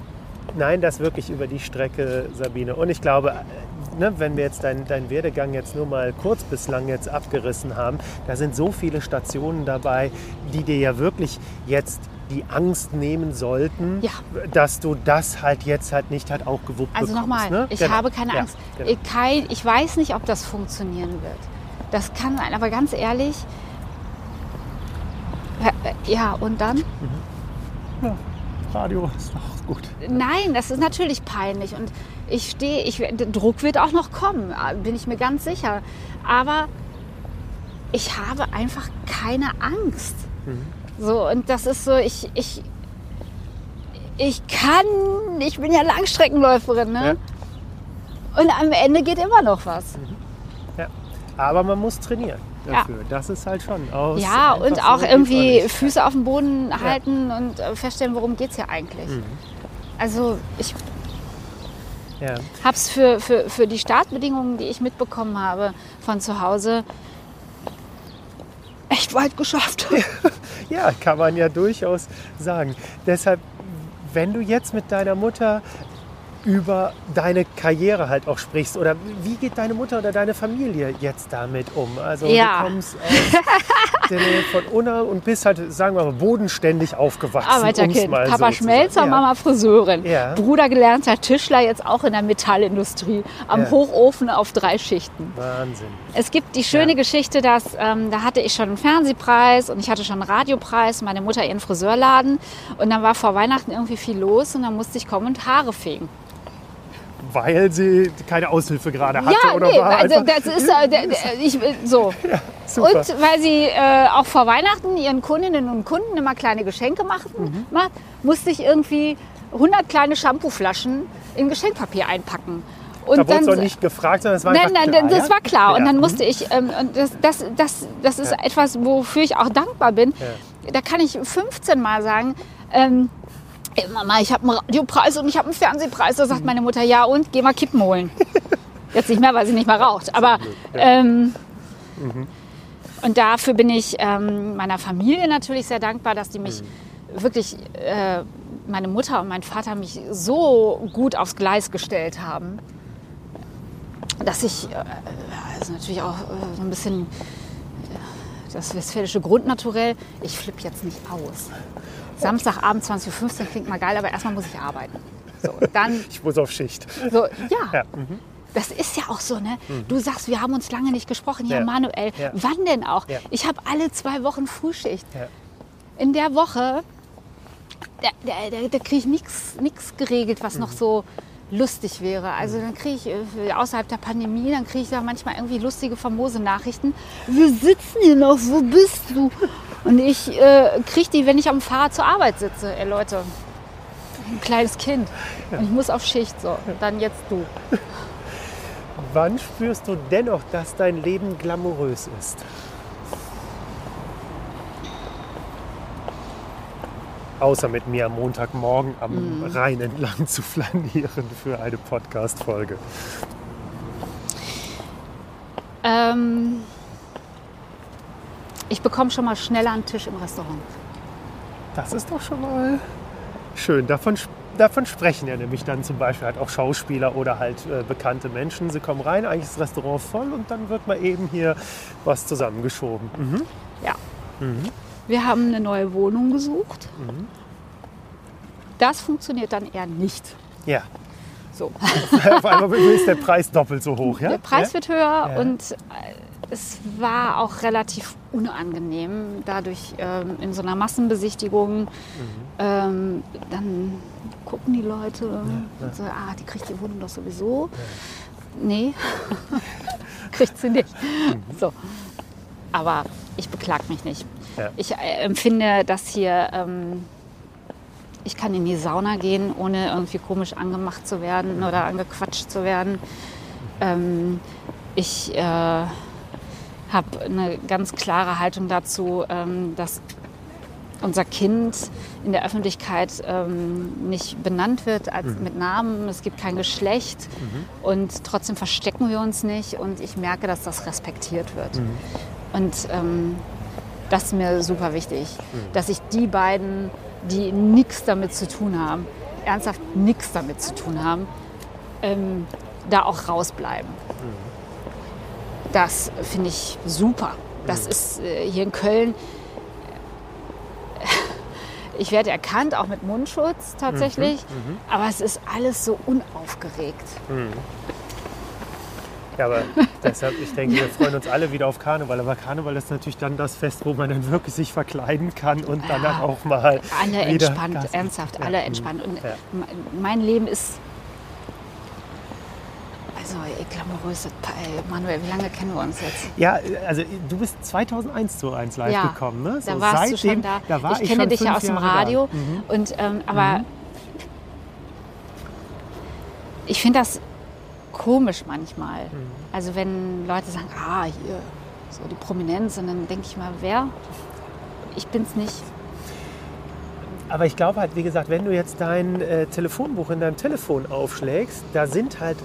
nein, das wirklich über die Strecke, Sabine. Und ich glaube, ne, wenn wir jetzt deinen dein Werdegang jetzt nur mal kurz bislang jetzt abgerissen haben, da sind so viele Stationen dabei, die dir ja wirklich jetzt die Angst nehmen sollten, Ja. dass du das halt jetzt halt nicht halt auch gewuppt Also bekommst. nochmal, ne? ich Genau. habe keine Ja, Angst. genau. Ich, kein, ich weiß nicht, ob das funktionieren wird. Das kann sein, aber ganz ehrlich, äh, ja, und dann? Ja, Radio ist doch gut. Nein, das ist natürlich peinlich und ich stehe, ich, der Druck wird auch noch kommen, bin ich mir ganz sicher. Aber ich habe einfach keine Angst. So, und das ist so, ich, ich, ich kann, ich bin ja Langstreckenläuferin, ne? Und am Ende geht immer noch was. Ja. Aber man muss trainieren Ja. dafür. Das ist halt schon aus. Ja, und auch irgendwie. Füße auf dem Boden halten und äh, feststellen, worum geht es hier eigentlich. Mhm. Also ich Ja. habe es für, für, für die Startbedingungen, die ich mitbekommen habe von zu Hause, echt weit geschafft. (laughs) Ja, kann man ja durchaus sagen. Deshalb, wenn du jetzt mit deiner Mutter über deine Karriere halt auch sprichst, oder wie geht deine Mutter oder deine Familie jetzt damit um? Also Ja. du kommst aus (laughs) der Nähe von Unna und bist halt, sagen wir mal, bodenständig aufgewachsen. Arbeiterkind, mal so Papa zu Schmelzer. Mama Friseurin, Ja. Bruder gelernter Tischler, jetzt auch in der Metallindustrie, am Ja. Hochofen auf drei Schichten. Wahnsinn. Es gibt die schöne Ja. Geschichte, dass ähm, da hatte ich schon einen Fernsehpreis und ich hatte schon einen Radiopreis, meine Mutter ihren Friseurladen und dann war vor Weihnachten irgendwie viel los und dann musste ich kommen und Haare fegen. Weil sie keine Aushilfe gerade hatte ja, oder nee, war also das ist äh, ich, äh, so. (laughs) super. Und weil sie äh, auch vor Weihnachten ihren Kundinnen und Kunden immer kleine Geschenke machten, Mhm. macht, musste ich irgendwie 100 kleine Shampooflaschen in Geschenkpapier einpacken. Und da wurde es auch nicht gefragt, sondern es war Nein, nein, klar, das ja? war klar. Und Ja. dann musste ich, ähm, und das, das, das, das ist Ja. etwas, wofür ich auch dankbar bin. Da kann ich 15 Mal sagen, ähm, ey, Mama, ich habe einen Radiopreis und ich habe einen Fernsehpreis. Da Mhm. sagt meine Mutter, ja und, geh mal Kippen holen. (laughs) Jetzt nicht mehr, weil sie nicht mehr raucht. Aber ähm, Mhm. und dafür bin ich ähm, meiner Familie natürlich sehr dankbar, dass die mich Mhm. wirklich, äh, meine Mutter und mein Vater mich so gut aufs Gleis gestellt haben, dass ich, äh, also natürlich auch äh, so ein bisschen äh, das westfälische Grundnaturell, ich flippe jetzt nicht aus. Samstagabend 20.15 Uhr klingt mal geil, aber erstmal muss ich arbeiten. So, dann (laughs) Ich muss auf Schicht. so, ja, Ja, mhm. das ist ja auch so, ne? Du sagst, wir haben uns lange nicht gesprochen. Ja, Ja. Manuel, Ja. wann denn auch? Ja. Ich habe alle zwei Wochen Frühschicht. In der Woche, da, da, da, kriege ich nichts geregelt, was Mhm. noch so lustig wäre. Also dann kriege ich äh, außerhalb der Pandemie, dann kriege ich da manchmal irgendwie lustige, famose Nachrichten. Wir sitzen hier noch, wo bist du? Und ich äh, kriege die, wenn ich am Fahrrad zur Arbeit sitze. Ey Leute, ein kleines Kind. Und ich muss auf Schicht so. Dann jetzt du. Wann spürst du dennoch, dass dein Leben glamourös ist? Außer mit mir am Montagmorgen am mm. Rhein entlang zu flanieren für eine Podcast-Folge. Ähm ich bekomme schon mal schneller einen Tisch im Restaurant. Das ist doch schon mal schön. Davon, davon sprechen ja nämlich dann zum Beispiel halt auch Schauspieler oder halt äh, bekannte Menschen. Sie kommen rein, eigentlich ist das Restaurant voll und dann wird mal eben hier was zusammengeschoben. Mhm. Ja. Wir haben eine neue Wohnung gesucht. Das funktioniert dann eher nicht. Ja, So. (laughs) auf einmal ist der Preis doppelt so hoch. Ja? Der Preis wird höher Ja. und äh, es war auch relativ unangenehm, dadurch ähm, in so einer Massenbesichtigung, Mhm. ähm, dann gucken die Leute und so, ah, die kriegt die Wohnung doch sowieso. Nee, (laughs) kriegt sie nicht. So. Aber ich beklag mich nicht. Ja. Ich äh, empfinde, dass hier, ähm, ich kann in die Sauna gehen, ohne irgendwie komisch angemacht zu werden oder angequatscht zu werden. Ähm, ich äh, habe eine ganz klare Haltung dazu, ähm, dass unser Kind in der Öffentlichkeit ähm, nicht benannt wird als mit Namen. Es gibt kein Geschlecht. Und trotzdem verstecken wir uns nicht. Und ich merke, dass das respektiert wird. Und ähm, das ist mir super wichtig, dass ich die beiden, die nichts damit zu tun haben, ernsthaft nichts damit zu tun haben, ähm, da auch rausbleiben. Das finde ich super. Das ist äh, hier in Köln. (laughs) Ich werde erkannt, auch mit Mundschutz tatsächlich, aber es ist alles so unaufgeregt. Ja, aber (laughs) deshalb, ich denke, wir freuen uns alle wieder auf Karneval. Aber Karneval ist natürlich dann das Fest, wo man dann wirklich sich verkleiden kann und dann Ja. auch mal Alle entspannt, ernsthaft, alle mhm. entspannt. Und Ja. me- mein Leben ist. Also, glamourös, äh, Manuel, wie lange kennen wir uns jetzt? Ja, also du bist 2001 zu 1 live Ja, gekommen, ne? Da warst du schon da. da war ich ich kenne dich ja aus dem. Radio. Mhm. Und, ähm, aber ich finde das komisch manchmal. Mhm. Also wenn Leute sagen, ah, hier, so die Prominenz. Und dann denke ich mal, wer? Ich bin's nicht. Aber ich glaube halt, wie gesagt, wenn du jetzt dein äh, Telefonbuch in deinem Telefon aufschlägst, da sind halt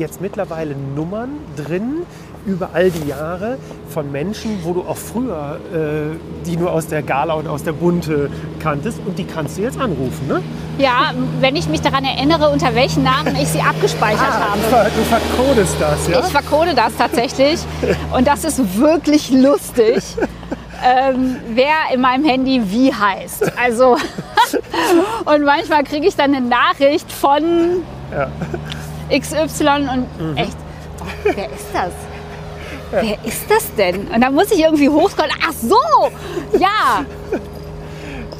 jetzt mittlerweile Nummern drin über all die Jahre von Menschen, wo du auch früher äh, die nur aus der Gala und aus der Bunte kanntest und die kannst du jetzt anrufen, ne? Ja, wenn ich mich daran erinnere, unter welchen Namen ich sie abgespeichert Ah, du, habe. ver du verkodest das, ja? Ich verkode das tatsächlich (laughs) und das ist wirklich lustig, ähm, wer in meinem Handy wie heißt. Also (laughs) und manchmal kriege ich dann eine Nachricht von Ja. XY und echt, oh, wer ist das? Wer ist das denn? Und dann muss ich irgendwie hochscrollen. Ach so, ja,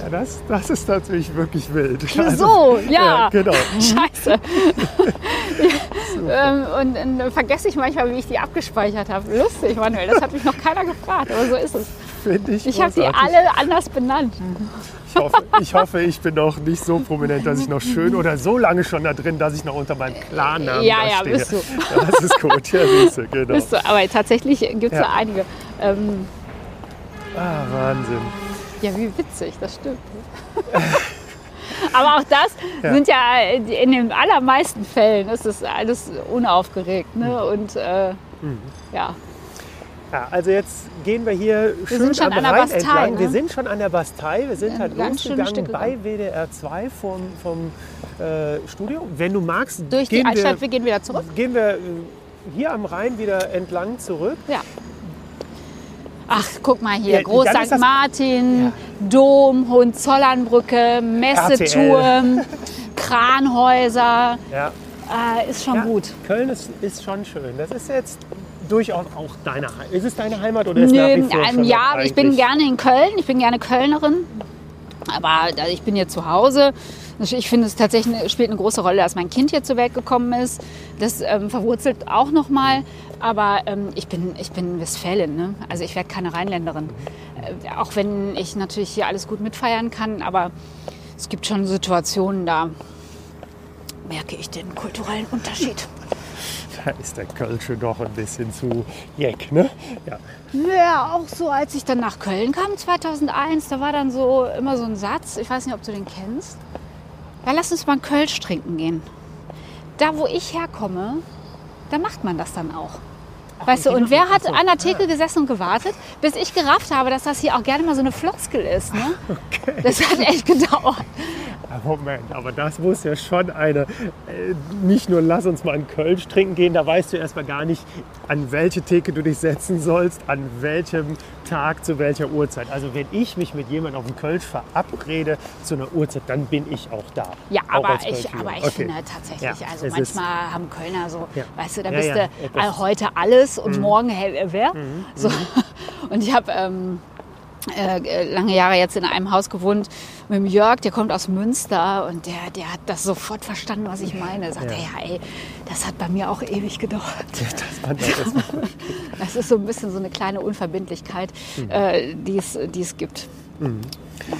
Ja, das, das ist natürlich wirklich wild. so, (laughs) ja. genau. (laughs) Scheiße. ähm, und dann vergesse ich manchmal, wie ich die abgespeichert habe. Lustig, Manuel, das hat mich noch keiner gefragt, aber so ist es. Finde ich Ich habe großartig. alle anders benannt. Ich hoffe, ich hoffe, ich bin noch nicht so prominent, dass ich noch schön oder so lange schon da drin, dass ich noch unter meinem Klarnamen Ja, ja, stehe. bist du. Ja, das ist gut, ja, siehst du, genau. Bist du, aber tatsächlich gibt es Ja. da einige. Ähm, Ah, Wahnsinn. ja, wie witzig, das stimmt. (laughs) aber auch das Ja. sind ja in den allermeisten Fällen ist es alles unaufgeregt. Ne? Mhm. Und äh, ja, Ja, also jetzt gehen wir hier schön sind schon am an der Rhein Bastei, entlang. ne? Wir sind schon an der Bastei. Wir sind Ein halt losgegangen bei WDR 2 vom, vom äh, Studio. Wenn du magst, durch die gehen, Altstadt, wir wir, gehen wieder zurück. gehen wir äh, hier am Rhein wieder entlang zurück. Ja. Ach, guck mal hier, Ja, Groß St. Martin, Dom, Hohenzollernbrücke, Messeturm, (laughs) Kranhäuser. Ja. Äh, ist schon Ja, gut. Köln ist, ist schon schön. Das ist jetzt durchaus auch deine Heimat. Ist es deine Heimat oder ist nach Nö, wie vor ähm, ja, ich bin gerne in Köln. Ich bin gerne Kölnerin. Aber da- ich bin hier zu Hause. Ich finde es tatsächlich spielt eine große Rolle, dass mein Kind hier zur Welt gekommen ist. Das ähm, verwurzelt auch noch mal. Aber ähm, ich bin ich bin Westfälin. Ne? Also ich werde keine Rheinländerin. Äh, auch wenn ich natürlich hier alles gut mitfeiern kann. Aber es gibt schon Situationen, da merke ich den kulturellen Unterschied. Da ist der Kölsche doch ein bisschen zu jeck, ne? Ja. ja, auch so, als ich dann nach Köln kam 2001, da war dann so immer so ein Satz, ich weiß nicht, ob du den kennst. Ja, lass uns mal einen Kölsch trinken gehen. Da, wo ich herkomme, da macht man das dann auch. Weißt du, und wer hat an der Theke gesessen und gewartet, bis ich gerafft habe, dass das hier auch gerne mal so eine Floskel ist. Ne? (laughs) Okay. Das hat echt gedauert. Moment, aber das muss ja schon eine, äh, nicht nur lass uns mal einen Kölsch trinken gehen, da weißt du erstmal gar nicht, an welche Theke du dich setzen sollst, an welchem Tag, zu welcher Uhrzeit. Also wenn ich mich mit jemandem auf den Kölsch verabrede zu einer Uhrzeit, dann bin ich auch da. Ja, aber ich, aber ich okay. finde tatsächlich, ja, also manchmal haben Kölner so, ja. weißt du, da bist ja, du heute alles und mhm. morgen hell wer. Mhm. So. Mhm. (laughs) Und ich habe... Ähm, äh, lange Jahre jetzt in einem Haus gewohnt mit dem Jörg, der kommt aus Münster und der, der hat das sofort verstanden, was ich meine. Er sagt, ja. ja, ey, das hat bei mir auch ewig gedauert. Ja, das, (laughs) das, ist so ein bisschen so eine kleine Unverbindlichkeit, mhm. äh, die es gibt. Mhm. Ja.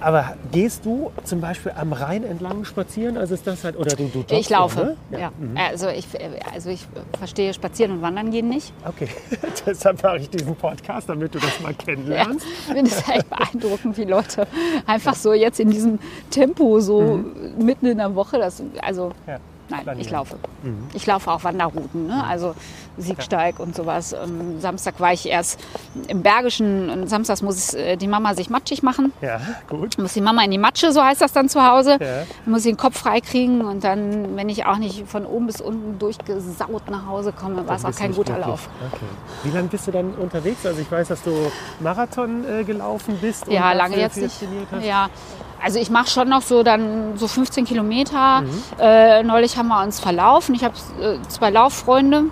Aber gehst du zum Beispiel am Rhein entlang spazieren? Also ist das halt, oder du, du joggst, Ich laufe, ja. ja. Mhm. Also, ich, also ich verstehe Spazieren und Wandern gehen nicht. Okay, (laughs) deshalb mache ich diesen Podcast, damit du das mal kennenlernst. Ja, ich finde es echt beeindruckend, wie Leute einfach so jetzt in diesem Tempo so mhm. mitten in der Woche, das, also ja. Nein, ich laufe. Mhm. Ich laufe auch Wanderrouten, ne? also Siegsteig und sowas. Ähm, Samstag war ich erst im Bergischen und samstags muss äh, die Mama sich matschig machen. Ja, gut. Muss die Mama in die Matsche, so heißt das dann zu Hause. Ja. Muss den Kopf freikriegen und dann, wenn ich auch nicht von oben bis unten durchgesaut nach Hause komme, war es auch kein guter wirklich. Lauf. Okay. Wie lange bist du dann unterwegs? Also ich weiß, dass du Marathon äh, gelaufen bist. Ja, lange jetzt nicht. Ja, also ich mache schon noch so dann so 15 Kilometer. Mhm. Äh, neulich haben wir uns verlaufen. Ich habe äh, zwei Lauffreunde.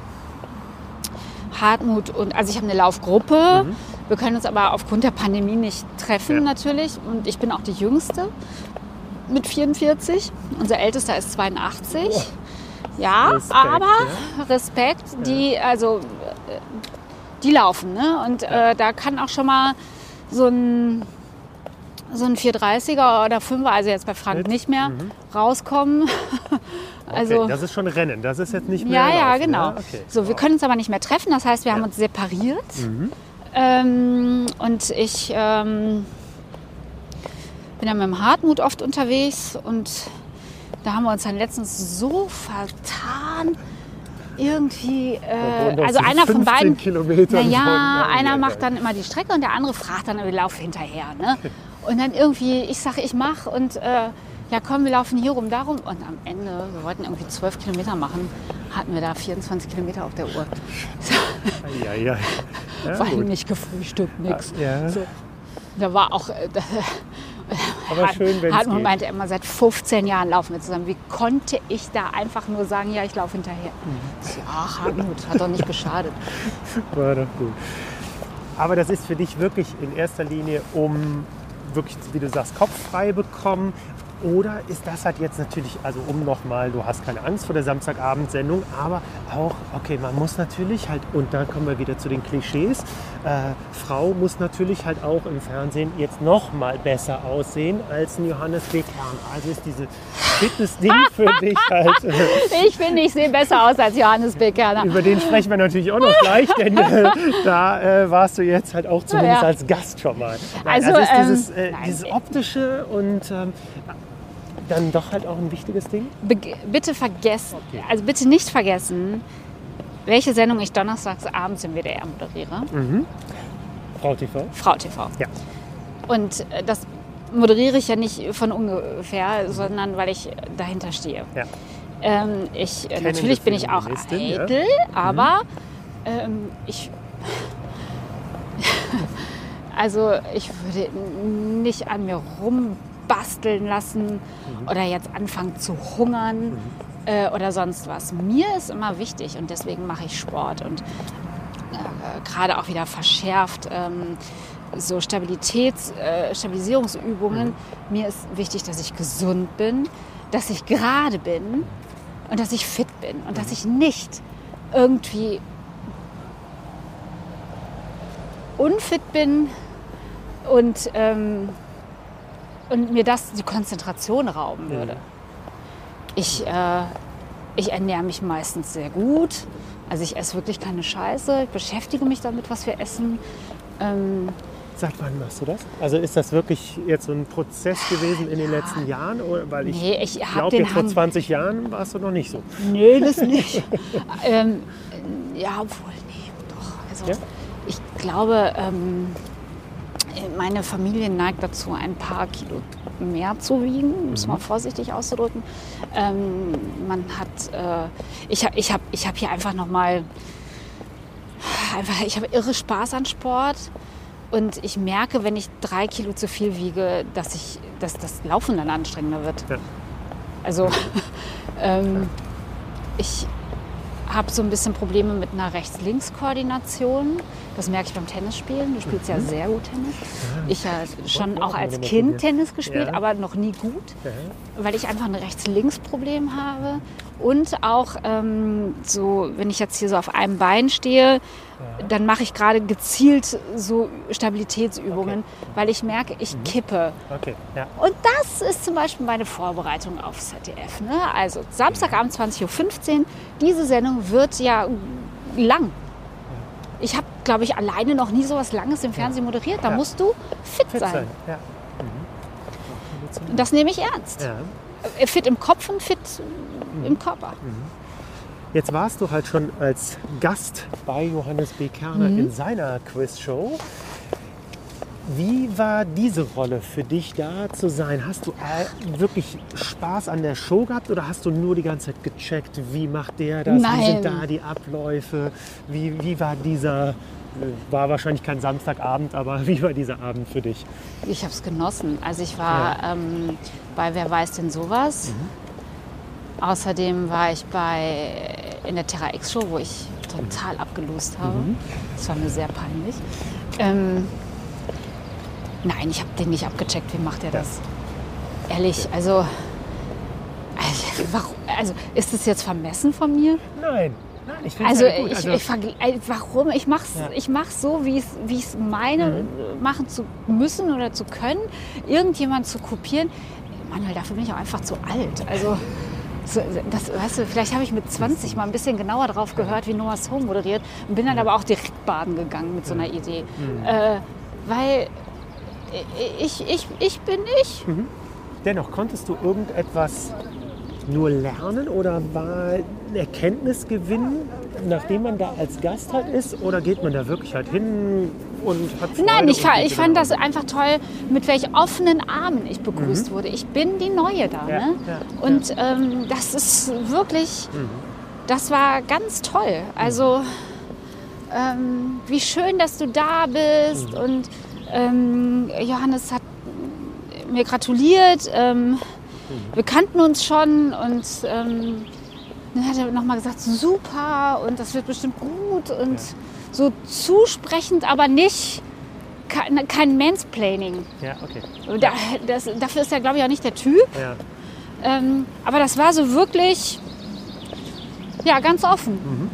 Hartmut und also ich habe eine Laufgruppe. Mhm. Wir können uns aber aufgrund der Pandemie nicht treffen ja. natürlich. Und ich bin auch die Jüngste mit 44. Unser Ältester ist 82. Oh. Ja, Respekt, aber ja. Respekt, die also äh, die laufen, ne? Und äh, da kann auch schon mal so ein so ein 430er oder 5er, also jetzt bei Frank nicht mehr, mhm. rauskommen. (laughs) also, okay, das ist schon Rennen, das ist jetzt nicht mehr. Ja, Laufen, ja, genau. Ja? Okay. So, wir können uns aber nicht mehr treffen, das heißt, wir ja. haben uns separiert. Mhm. Ähm, und ich ähm, bin dann mit dem Hartmut oft unterwegs und da haben wir uns dann letztens so vertan irgendwie, äh, also einer von beiden, naja, einer macht dann immer die Strecke und der andere fragt dann, wir laufen hinterher. Ne? Und dann irgendwie, ich sage, ich mache und äh, ja komm, wir laufen hier rum, darum. Und am Ende, wir wollten irgendwie zwölf Kilometer machen, hatten wir da 24 Kilometer auf der Uhr. (laughs) Ja, ja. ja Vor allem nicht gefrühstückt, nichts. Ja. So. Da war auch... Äh, (laughs) aber schön, wenn Hartmut geht. meinte immer, seit 15 Jahren laufen wir zusammen. Wie konnte ich da einfach nur sagen, ja, ich laufe hinterher? Mhm. Ja, Hartmut, hat doch nicht geschadet. (laughs) War doch gut. Aber das ist für dich wirklich in erster Linie, um wirklich, wie du sagst, Kopf frei bekommen, oder ist das halt jetzt natürlich, also um nochmal, du hast keine Angst vor der Samstagabendsendung, aber auch, okay, man muss natürlich halt, und da kommen wir wieder zu den Klischees, äh, Frau muss natürlich halt auch im Fernsehen jetzt nochmal besser aussehen als ein Johannes B. Kern. Also ist diese Fitness-Ding (laughs) für dich halt. Äh, ich finde, ich sehe besser aus als Johannes B. Kerner. Über den sprechen wir natürlich auch noch gleich, (laughs) denn äh, da äh, warst du jetzt halt auch zumindest ja. als Gast schon mal. Nein, also, also ist dieses, ähm, äh, dieses optische und ähm, dann doch halt auch ein wichtiges Ding? Be bitte vergessen, okay. also bitte nicht vergessen, welche Sendung ich donnerstags abends im WDR moderiere. Mhm. Frau TV? Frau TV. Ja. Und äh, das moderiere ich ja nicht von ungefähr, mhm. sondern weil ich dahinter stehe. Ja. Ähm, ich, äh, natürlich bin ich auch eitel, ja. aber mhm. ähm, ich (laughs) also ich würde nicht an mir rum basteln lassen mhm. oder jetzt anfangen zu hungern mhm. äh, oder sonst was. Mir ist immer wichtig und deswegen mache ich Sport und äh, gerade auch wieder verschärft. Ähm, so Stabilitäts, äh, Stabilisierungsübungen. Mhm. Mir ist wichtig, dass ich gesund bin, dass ich gerade bin und dass ich fit bin und dass mhm. ich nicht irgendwie unfit bin und ähm, und mir das die Konzentration rauben würde. Ich, äh, Ich ernähre mich meistens sehr gut. Also ich esse wirklich keine Scheiße. Ich beschäftige mich damit, was wir essen. Ähm, Seit wann machst du das? Also ist das wirklich jetzt so ein Prozess gewesen in den letzten Jahren? Oder, weil ich, Nee, ich glaube, jetzt vor Hang- 20 Jahren warst du noch nicht so. Nee, das nicht. (laughs) ähm, ja, obwohl, nee, doch. Also Ja? ich glaube, ähm, meine Familie neigt dazu, ein paar Kilo mehr zu wiegen, um es mal vorsichtig auszudrücken. Ähm, man hat, äh, ich habe ich hab, ich hab hier einfach nochmal, einfach, ich habe irre Spaß an Sport. Und ich merke, wenn ich drei Kilo zu viel wiege, dass, ich, dass das Laufen dann anstrengender wird. Ja. Also (laughs) ähm, ich habe so ein bisschen Probleme mit einer Rechts-Links-Koordination. Das merke ich beim Tennisspielen. Du spielst ja sehr gut Tennis. Ich ja schon Wollen auch als Kind. Tennis gespielt, aber noch nie gut, weil ich einfach ein Rechts-Links-Problem habe. Und auch ähm, so, wenn ich jetzt hier so auf einem Bein stehe, dann mache ich gerade gezielt so Stabilitätsübungen, weil ich merke, ich Mhm. kippe. Okay, ja. Und das ist zum Beispiel meine Vorbereitung auf ZDF. Ne? Also Samstagabend 20.15 Uhr. Diese Sendung wird ja lang. Ich habe, glaube ich, alleine noch nie so was Langes im Fernsehen moderiert. Da Ja. musst du fit, Fit sein. sein. Ja. Mhm. Das nehme ich ernst. ja. Äh, Fit im Kopf und fit im Körper. Jetzt warst du halt schon als Gast bei Johannes B. Kerner Mhm. in seiner Quizshow. Wie war diese Rolle für dich da zu sein? Hast du äh, wirklich Spaß an der Show gehabt oder hast du nur die ganze Zeit gecheckt, wie macht der das? Wie Nein. sind da die Abläufe? Wie, wie war dieser, äh, war wahrscheinlich kein Samstagabend, aber (laughs) wie war dieser Abend für dich? Ich habe es genossen. Also ich war ähm, bei Wer weiß denn sowas. Außerdem war ich bei in der Terra X Show, wo ich total abgelost habe. Das war mir sehr peinlich. Ähm, nein, ich habe den nicht abgecheckt. Wie macht er das? Ehrlich, also, also, warum, also ist es jetzt vermessen von mir? Nein, nein, ich finde Also, ja gut. ich, ich vergl- äh, warum? Ich mach's, Ja. ich mach's so, wie es- wie ich es meine, Mhm. machen zu müssen oder zu können, irgendjemand zu kopieren. Manuel, dafür bin ich auch einfach zu alt. Also, so, das, weißt du, vielleicht habe ich mit 20 mal ein bisschen genauer drauf gehört, wie Noah's Home moderiert und bin dann aber auch direkt baden gegangen mit so einer Idee. Mhm. Äh, weil ich, ich, ich bin ich. Dennoch, konntest du irgendetwas nur lernen oder war ein Erkenntnisgewinn, nachdem man da als Gast halt ist? Oder geht man da wirklich halt hin und hat Freude Nein, ich, und fa- geht ich fand das einfach toll, mit welch offenen Armen ich begrüßt wurde. Ich bin die Neue da. Mhm. Ja, ne? ja, Und ähm, das ist wirklich, Mhm. das war ganz toll. Also, ähm, wie schön, dass du da bist. Mhm. Und ähm, Johannes hat mir gratuliert. Ähm, Mhm. wir kannten uns schon und ähm, dann hat er nochmal gesagt, super und das wird bestimmt gut und so zusprechend, aber nicht kein, kein Mansplaining. Ja, okay. Da, das, dafür ist er, glaube ich, auch nicht der Typ. Ja. Ähm, aber das war so wirklich, ja, ganz offen. Mhm.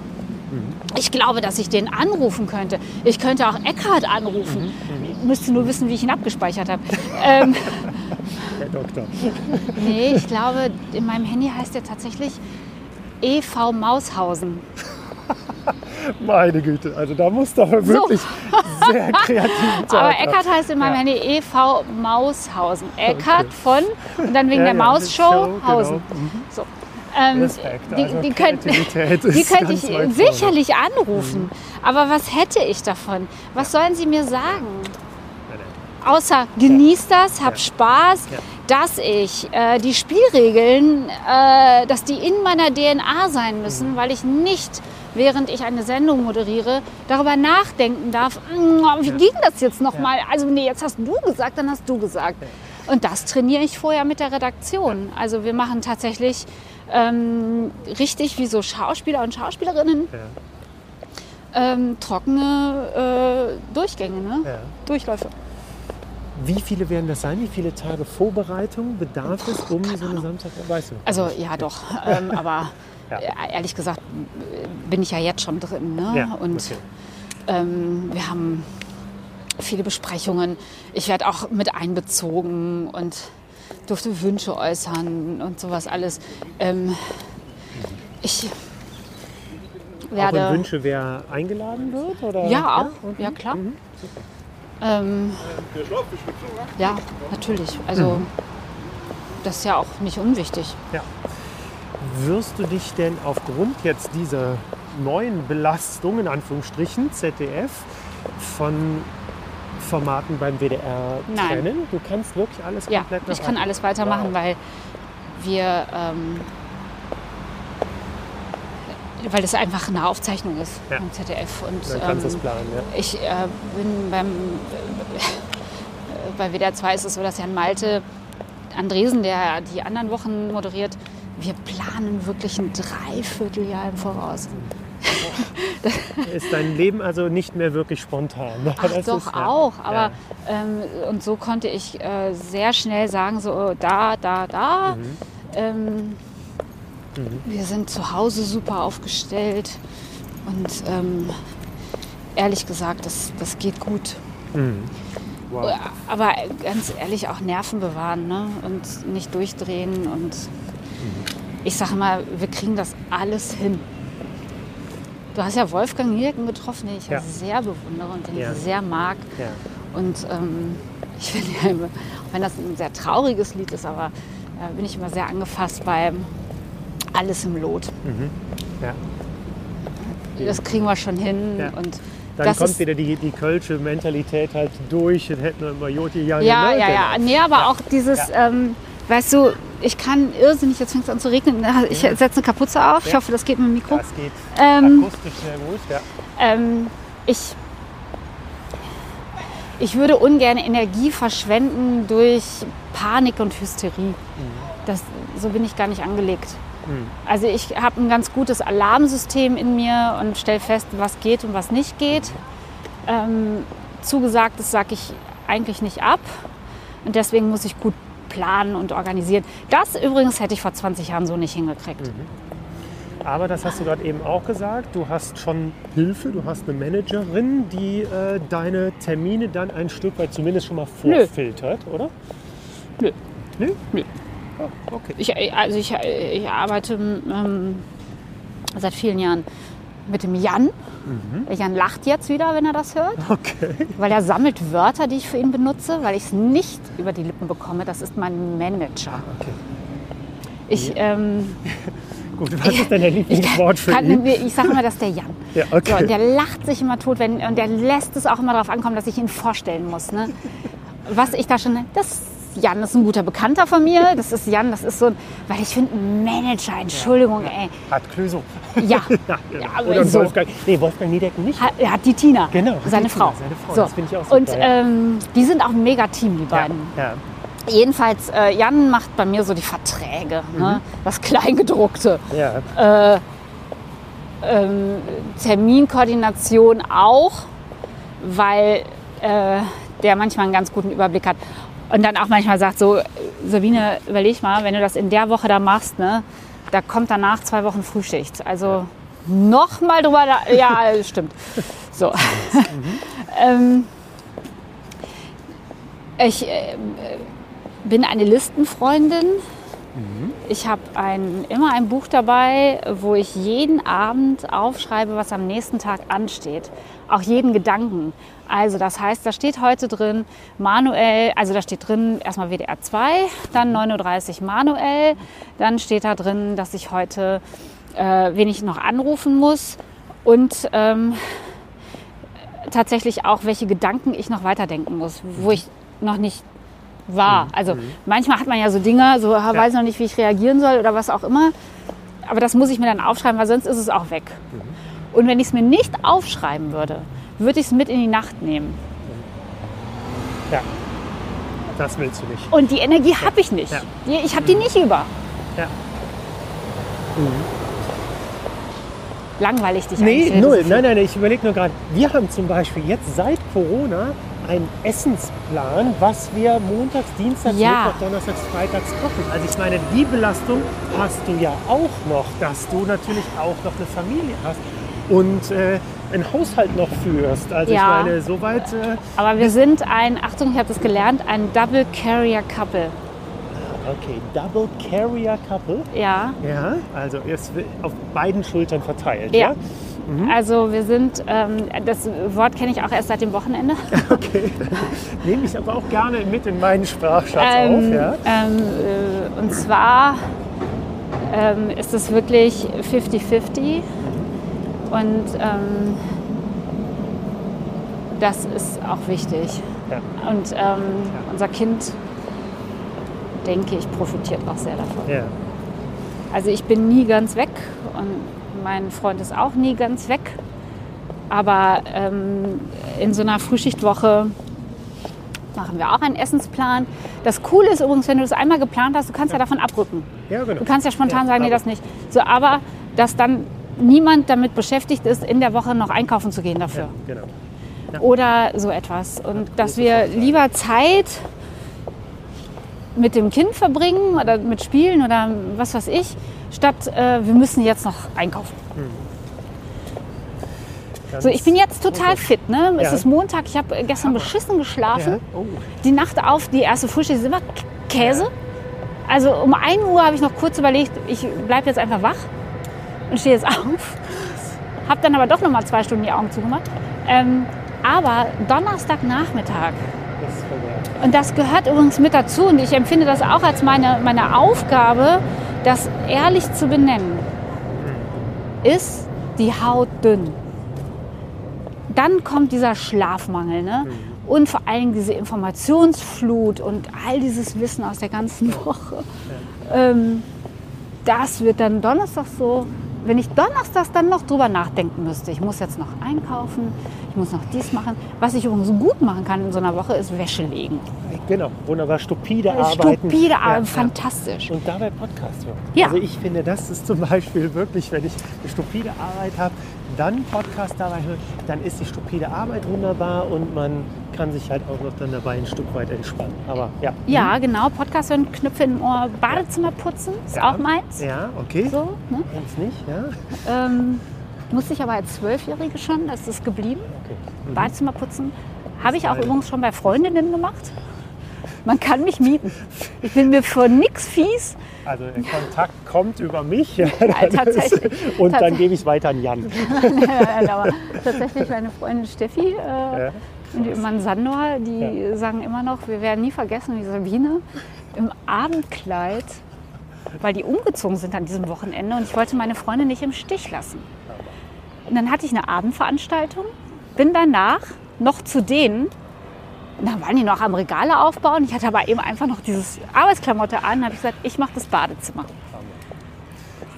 Ich glaube, dass ich den anrufen könnte. Ich könnte auch Eckhard anrufen. Mhm. Müsste nur wissen, wie ich ihn abgespeichert habe. (laughs) ähm, Herr Doktor. nee, ich glaube, in meinem Handy heißt er tatsächlich EV Maushausen. (laughs) (laughs) Meine Güte, also da du aber wirklich sehr (laughs) kreativ sein. Aber Eckart heißt in meinem Ja. Handy EV Maushausen. Eckart von, und dann wegen Ja, der ja, Mausshow, Show, Hausen. genau. Mhm. So. Ähm, Respekt. die, Also die, könnt, (laughs) die könnte ich sicherlich anrufen. Aber was hätte ich davon? Was sollen sie mir sagen? Außer genießt das, hab Spaß. Dass ich äh, die Spielregeln, äh, dass die in meiner DNA sein müssen, weil ich nicht, während ich eine Sendung moderiere, darüber nachdenken darf, "Mm, wie ging das jetzt nochmal? Also nee, jetzt hast du gesagt, dann hast du gesagt. Und das trainiere ich vorher mit der Redaktion. Also wir machen tatsächlich ähm, richtig wie so Schauspieler und Schauspielerinnen ähm, trockene äh, Durchgänge, ne? Durchläufe. Wie viele werden das sein? Wie viele Tage Vorbereitung bedarf es, um so eine Samstag... Weißt du? Also ja doch, ähm, (laughs) aber Ja. äh, ehrlich gesagt bin ich ja jetzt schon drin. Ne? Ja, Und okay. ähm, wir haben viele Besprechungen. Ich werde auch mit einbezogen und durfte Wünsche äußern und sowas alles. Ähm, werde. Auch Wünsche, wer eingeladen wird? Oder? Ja, auch. okay. Ja, klar. Mhm. Ähm, ja, natürlich. Also Mhm. das ist ja auch nicht unwichtig. Ja. Wirst du dich denn aufgrund jetzt dieser neuen Belastung, in Anführungsstrichen, ZDF, von Formaten beim WDR Nein. trennen? Du kannst wirklich alles Ja, komplett ich kann alles weitermachen, Wow. weil wir, ähm, weil das einfach eine Aufzeichnung ist Ja. im ZDF. Und Dann kannst ähm, planen, ja. ich äh, bin beim, äh, bei WDR 2 ist es so, dass Jan Malte Andresen, der die anderen Wochen moderiert, wir planen wirklich ein Dreivierteljahr im Voraus. (laughs) Ist dein Leben also nicht mehr wirklich spontan? Ach (laughs) Das doch, ist, ja. auch. Aber Ja. ähm, und so konnte ich äh, sehr schnell sagen, so da, da, da. Mhm. Ähm, Wir sind zu Hause super aufgestellt und ähm, ehrlich gesagt, das, das geht gut. Mhm. Wow. Aber ganz ehrlich auch Nerven bewahren ne? und nicht durchdrehen. Und ich sage mal, wir kriegen das alles hin. Du hast ja Wolfgang Niedecken getroffen, den ich ja, sehr bewundere und den Ja. ich sehr mag. Ja. Und ähm, ich finde ja immer, auch wenn das ein sehr trauriges Lied ist, aber äh, bin ich immer sehr angefasst bei Alles im Lot. Ja. Das kriegen wir schon hin. Ja. Und Dann das kommt wieder die, die kölsche Mentalität halt durch. Dann hätten wir immer Joti. Ja, ja, ja. Genau. Nee, aber auch dieses, ähm, weißt du, ich kann irrsinnig, jetzt fängt es an zu regnen, ich setze eine Kapuze auf, ich Ja. hoffe, das geht mit dem Mikro. Das geht Ähm, akustisch sehr gut. Ja. Ähm, ich, ich würde ungern Energie verschwenden durch Panik und Hysterie. Das, so bin ich gar nicht angelegt. Also ich habe ein ganz gutes Alarmsystem in mir und stelle fest, was geht und was nicht geht. Ähm, zugesagt, das sage ich eigentlich nicht ab. Und deswegen muss ich gut planen und organisieren. Das übrigens hätte ich vor 20 Jahren so nicht hingekriegt. Aber das hast du gerade eben auch gesagt. Du hast schon Hilfe, du hast eine Managerin, die äh, deine Termine dann ein Stück weit zumindest schon mal Nö. vorfiltert, oder? Nö. Nö? Nö. Oh, okay. Ich, also ich, ich arbeite ähm, seit vielen Jahren mit dem Jan. Der Jan lacht jetzt wieder, wenn er das hört, Okay. weil er sammelt Wörter, die ich für ihn benutze, weil ich es nicht über die Lippen bekomme. Das ist mein Manager. okay. Ich, ähm, (laughs) Gut, was ist denn dein Lieblingswort für kann, ihn? ich sage immer, das ist der Jan. Ja, So, okay. und der lacht sich immer tot wenn, und der lässt es auch immer darauf ankommen, dass ich ihn vorstellen muss. Ne? Was ich da schon, das Jan, das ist ein guter Bekannter von mir. Das ist Jan, das ist so ein, weil ich finde, ein Manager, Entschuldigung, ey. Hat Clüso. (laughs) Ja, Ja, genau. Ja, Oder so. Wolfgang. Nee, Wolfgang Niedecken nicht. hat, er hat die Tina, Genau, seine die Tina, Frau. seine Frau. So. Das finde ich auch super, Und ja. ähm, die sind auch ein Mega-Team, die beiden. Ja. Jedenfalls, äh, Jan macht bei mir so die Verträge, ne? Mhm. das Kleingedruckte. ja. ähm, Terminkoordination auch, weil äh, der manchmal einen ganz guten Überblick hat. Und dann auch manchmal sagt so, Sabine, überleg mal, wenn du das in der Woche da machst, ne, da kommt danach zwei Wochen Frühschicht. Also noch mal drüber, da, ja, (laughs) stimmt. So. (laughs) ähm, ich äh, bin eine Listenfreundin. Ich habe ein, immer ein Buch dabei, wo ich jeden Abend aufschreibe, was am nächsten Tag ansteht. Auch jeden Gedanken. Also das heißt, da steht heute drin manuell, also da steht drin erstmal WDR 2, dann 9.30 Uhr manuell, dann steht da drin, dass ich heute äh, wen ich noch anrufen muss und ähm, tatsächlich auch, welche Gedanken ich noch weiterdenken muss, wo ich noch nicht war. Also manchmal hat man ja so Dinge, so ah, weiß noch nicht, wie ich reagieren soll oder was auch immer. Aber das muss ich mir dann aufschreiben, weil sonst ist es auch weg. Und wenn ich es mir nicht aufschreiben würde, würde ich es mit in die Nacht nehmen. ja. Das willst du nicht. Und die Energie habe ich nicht. Ja. Ich habe die nicht über. Ja. Langweilig dich Nee, null. Nein, nein, ich überlege nur gerade. Wir haben zum Beispiel jetzt seit Corona einen Essensplan, was wir montags, dienstags, Ja. Mittwoch, donnerstags, freitags kochen. Also ich meine, die Belastung hast du ja auch noch, dass du natürlich auch noch eine Familie hast und äh, einen Haushalt noch führst. Also Ja. ich meine, soweit... Äh, Aber wir sind ein, Achtung, ich habe das gelernt, ein Double Carrier Couple. okay, Double Carrier Couple. Ja. Ja, also ist auf beiden Schultern verteilt. Ja. Ja. Mhm. Also wir sind, ähm, das Wort kenne ich auch erst seit dem Wochenende. (laughs) Okay, nehme ich aber auch gerne mit in meinen Sprachschatz Ähm, auf. Ja? ähm, äh, und zwar ähm, ist es wirklich 50-50 und ähm, das ist auch wichtig. Ja. Und ähm, unser Kind, denke ich, profitiert auch sehr davon. Ja. Also ich bin nie ganz weg und mein Freund ist auch nie ganz weg. Aber ähm, in so einer Frühschichtwoche machen wir auch einen Essensplan. Das Coole ist übrigens, wenn du das einmal geplant hast, du kannst ja, davon abrücken. ja, genau. Du kannst ja spontan Ja, sagen, nee, das nicht. So, aber dass dann niemand damit beschäftigt ist, in der Woche noch einkaufen zu gehen dafür. Ja, genau. Oder so etwas. Und dass wir lieber Zeit mit dem Kind verbringen oder mit Spielen oder was weiß ich, statt äh, wir müssen jetzt noch einkaufen. Ganz- So, ich bin jetzt total fit. Ne? Es Ja. ist Montag, ich habe gestern beschissen geschlafen. ja. oh. Die Nacht auf, die erste Frühstück ist immer Käse. Also um 1 Uhr habe ich noch kurz überlegt, ich bleibe jetzt einfach wach und stehe jetzt auf. Habe dann aber doch noch mal zwei Stunden die Augen zugemacht. Ähm, aber Donnerstagnachmittag, und das gehört übrigens mit dazu und ich empfinde das auch als meine, meine Aufgabe, das ehrlich zu benennen, ist die Haut dünn. Dann kommt dieser Schlafmangel ne? und vor allem diese Informationsflut und all dieses Wissen aus der ganzen (laughs) Woche. Ähm, das wird dann Donnerstag so, wenn ich donnerstags dann noch drüber nachdenken müsste, ich muss jetzt noch einkaufen, ich muss noch dies machen. Was ich übrigens gut machen kann in so einer Woche, ist Wäsche legen. Genau, wunderbar. Stupide arbeiten. Stupide, Ja, aber ja. fantastisch. Und dabei Podcast hören. Ja. Also ich finde, das ist zum Beispiel wirklich, wenn ich eine stupide Arbeit habe, dann Podcast dabei hören, dann ist die stupide Arbeit wunderbar und man kann sich halt auch noch dann dabei ein Stück weit entspannen. Aber ja. Ja, genau. Podcast hören, Knöpfe im Ohr, Badezimmer putzen, ist Ja. auch meins. Ja, okay. So, ne? Wenn's nicht, ja. ähm, musste ich aber als Zwölfjährige schon, das ist geblieben. Okay. Badezimmer putzen. Habe ich auch Geil. übrigens schon bei Freundinnen gemacht. Man kann mich mieten. Ich bin mir vor nix fies. Also der Kontakt kommt über mich (laughs) ja, tatsächlich. und dann gebe ich es weiter an Jan. (laughs) aber tatsächlich meine Freundin Steffi äh, Ja. und ihr Mann Sandor, die sagen immer noch, wir werden nie vergessen, wie Sabine im Abendkleid, weil die umgezogen sind an diesem Wochenende und ich wollte meine Freundin nicht im Stich lassen. Und dann hatte ich eine Abendveranstaltung, bin danach noch zu denen, und dann waren die noch am Regale aufbauen. Ich hatte aber eben einfach noch dieses Arbeitsklamotte an. habe ich gesagt, ich mache das Badezimmer.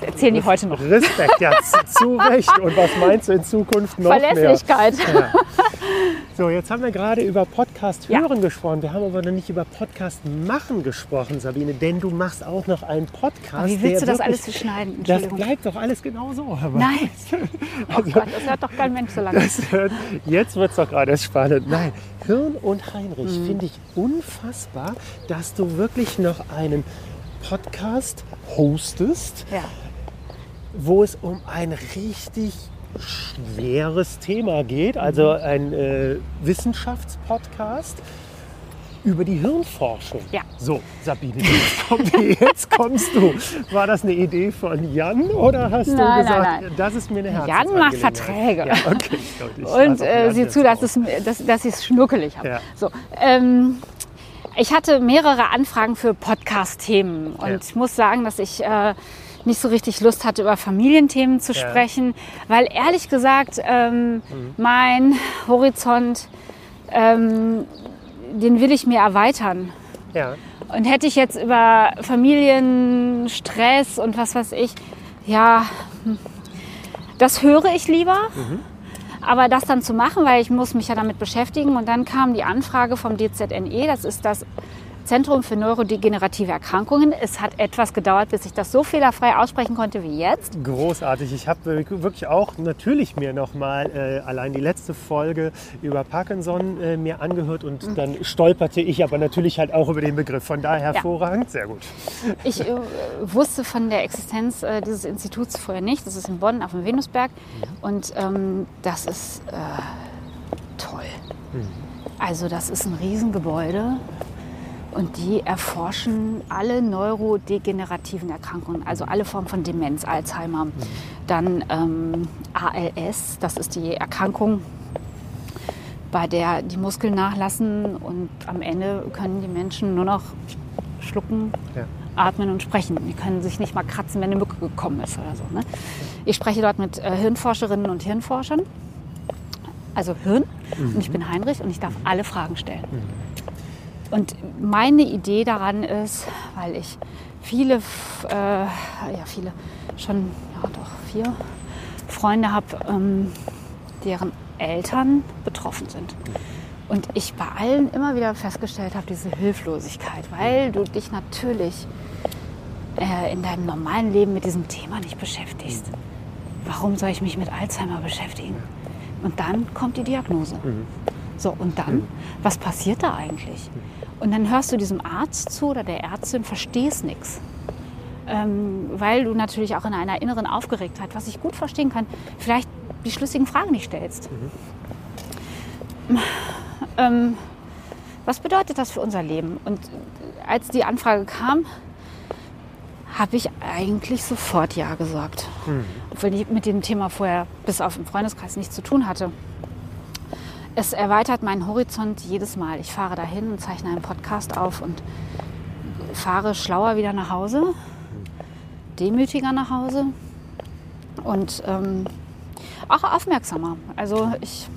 Erzählen die heute noch. Respekt, ja, zu, Recht. Und was meinst du in Zukunft noch mehr? Verlässlichkeit. So, jetzt haben wir gerade über Podcast Ja. hören gesprochen. Wir haben aber noch nicht über Podcast machen gesprochen, Sabine, denn du machst auch noch einen Podcast. Aber wie willst du das alles wirklich- schneiden? Das bleibt doch alles genau so. Nein. (laughs) Oh Gott, das hört doch kein Mensch so lange. Hört- Jetzt wird es doch gerade spannend. Nein, Hirn und Heinrich Mhm. finde ich unfassbar, dass du wirklich noch einen Podcast hostest, Ja. Wo es um ein richtig schweres Thema geht, also Mhm. ein äh, Wissenschaftspodcast über die Hirnforschung. Ja. So, Sabine, jetzt, komm, (laughs) jetzt kommst du. War das eine Idee von Jan oder hast du Nein, gesagt, nein, nein. das ist mir eine Jan Herzensangelegenheit? macht Verträge. Ja, okay, Und auf äh, Jan sieh zu, dass, es, dass, dass ich es schnuckelig habe. Ja. So, ähm, ich hatte mehrere Anfragen für Podcast-Themen und Ja. ich muss sagen, dass ich äh, nicht so richtig Lust hatte, über Familienthemen zu Ja. Mhm. sprechen, weil ehrlich gesagt ähm, mein Horizont, ähm, den will ich mir erweitern. Ja, Und hätte ich jetzt über Familienstress und was weiß ich, ja, hm, das höre ich lieber. Aber das dann zu machen, weil ich muss mich ja damit beschäftigen. Und dann kam die Anfrage vom DZNE, das ist das Zentrum für neurodegenerative Erkrankungen. Es hat etwas gedauert, bis ich das so fehlerfrei aussprechen konnte wie jetzt. großartig. Ich habe wirklich auch natürlich mir nochmal äh, allein die letzte Folge über Parkinson äh, mir angehört und Mhm. dann stolperte ich aber natürlich halt auch über den Begriff. Von daher hervorragend, sehr gut. Ich äh, wusste von der Existenz äh, dieses Instituts vorher nicht. Das ist in Bonn auf dem Venusberg. Und ähm, das ist äh, toll. Also das ist ein Riesengebäude Und die erforschen alle neurodegenerativen Erkrankungen, also alle Formen von Demenz, Alzheimer. Dann ähm, ALS, das ist die Erkrankung, bei der die Muskeln nachlassen und am Ende können die Menschen nur noch schlucken, Ja. atmen und sprechen. Die können sich nicht mal kratzen, wenn eine Mücke gekommen ist oder so. Ne? Ich spreche dort mit äh, Hirnforscherinnen und Hirnforschern, also Hirn. Und ich bin Heinrich und ich darf alle Fragen stellen. Und meine Idee daran ist, weil ich viele, äh, ja viele, schon, ja doch, vier Freunde habe, ähm, deren Eltern betroffen sind. Und ich bei allen immer wieder festgestellt habe, diese Hilflosigkeit, weil du dich natürlich äh, in deinem normalen Leben mit diesem Thema nicht beschäftigst. Warum soll ich mich mit Alzheimer beschäftigen? Und dann kommt die Diagnose. So, und dann, was passiert da eigentlich? Und dann hörst du diesem Arzt zu oder der Ärztin, verstehst nichts. Ähm, weil du natürlich auch in einer inneren Aufgeregtheit, was ich gut verstehen kann, vielleicht die schlüssigen Fragen nicht stellst. Ähm, was bedeutet das für unser Leben? Und als die Anfrage kam, habe ich eigentlich sofort Ja gesagt. Obwohl ich mit dem Thema vorher bis auf den Freundeskreis nichts zu tun hatte. Es erweitert meinen Horizont jedes Mal. Ich fahre dahin und zeichne einen Podcast auf und fahre schlauer wieder nach Hause, demütiger nach Hause und ähm, auch aufmerksamer. Also ich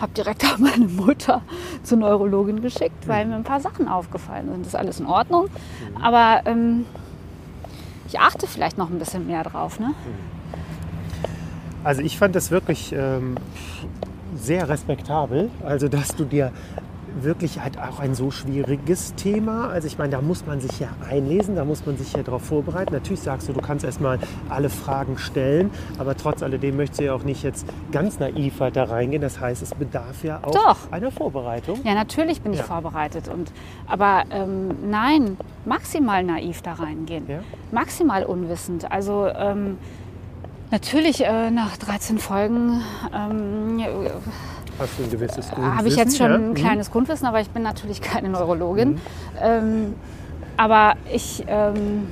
habe direkt (laughs) auch meine Mutter zur Neurologin geschickt, weil mir ein paar Sachen aufgefallen sind. Das ist alles in Ordnung, aber ähm, ich achte vielleicht noch ein bisschen mehr drauf. Ne? Also ich fand das wirklich ähm, sehr respektabel. Also dass du dir wirklich halt auch ein so schwieriges Thema. Also ich meine, da muss man sich ja einlesen, da muss man sich ja darauf vorbereiten. Natürlich sagst du, du kannst erstmal alle Fragen stellen, aber trotz alledem möchtest du ja auch nicht jetzt ganz naiv halt da reingehen. Das heißt, es bedarf ja auch Doch. einer Vorbereitung. Ja, natürlich bin ich Ja. vorbereitet. Und, aber ähm, nein, maximal naiv da reingehen. Ja. Maximal unwissend. Also ähm, natürlich äh, nach 13 Folgen ähm, Hast du ein gewisses habe ich jetzt Grundwissen, schon ja? ein Mhm. kleines Grundwissen, aber ich bin natürlich keine Neurologin. Ähm, aber ich, ähm,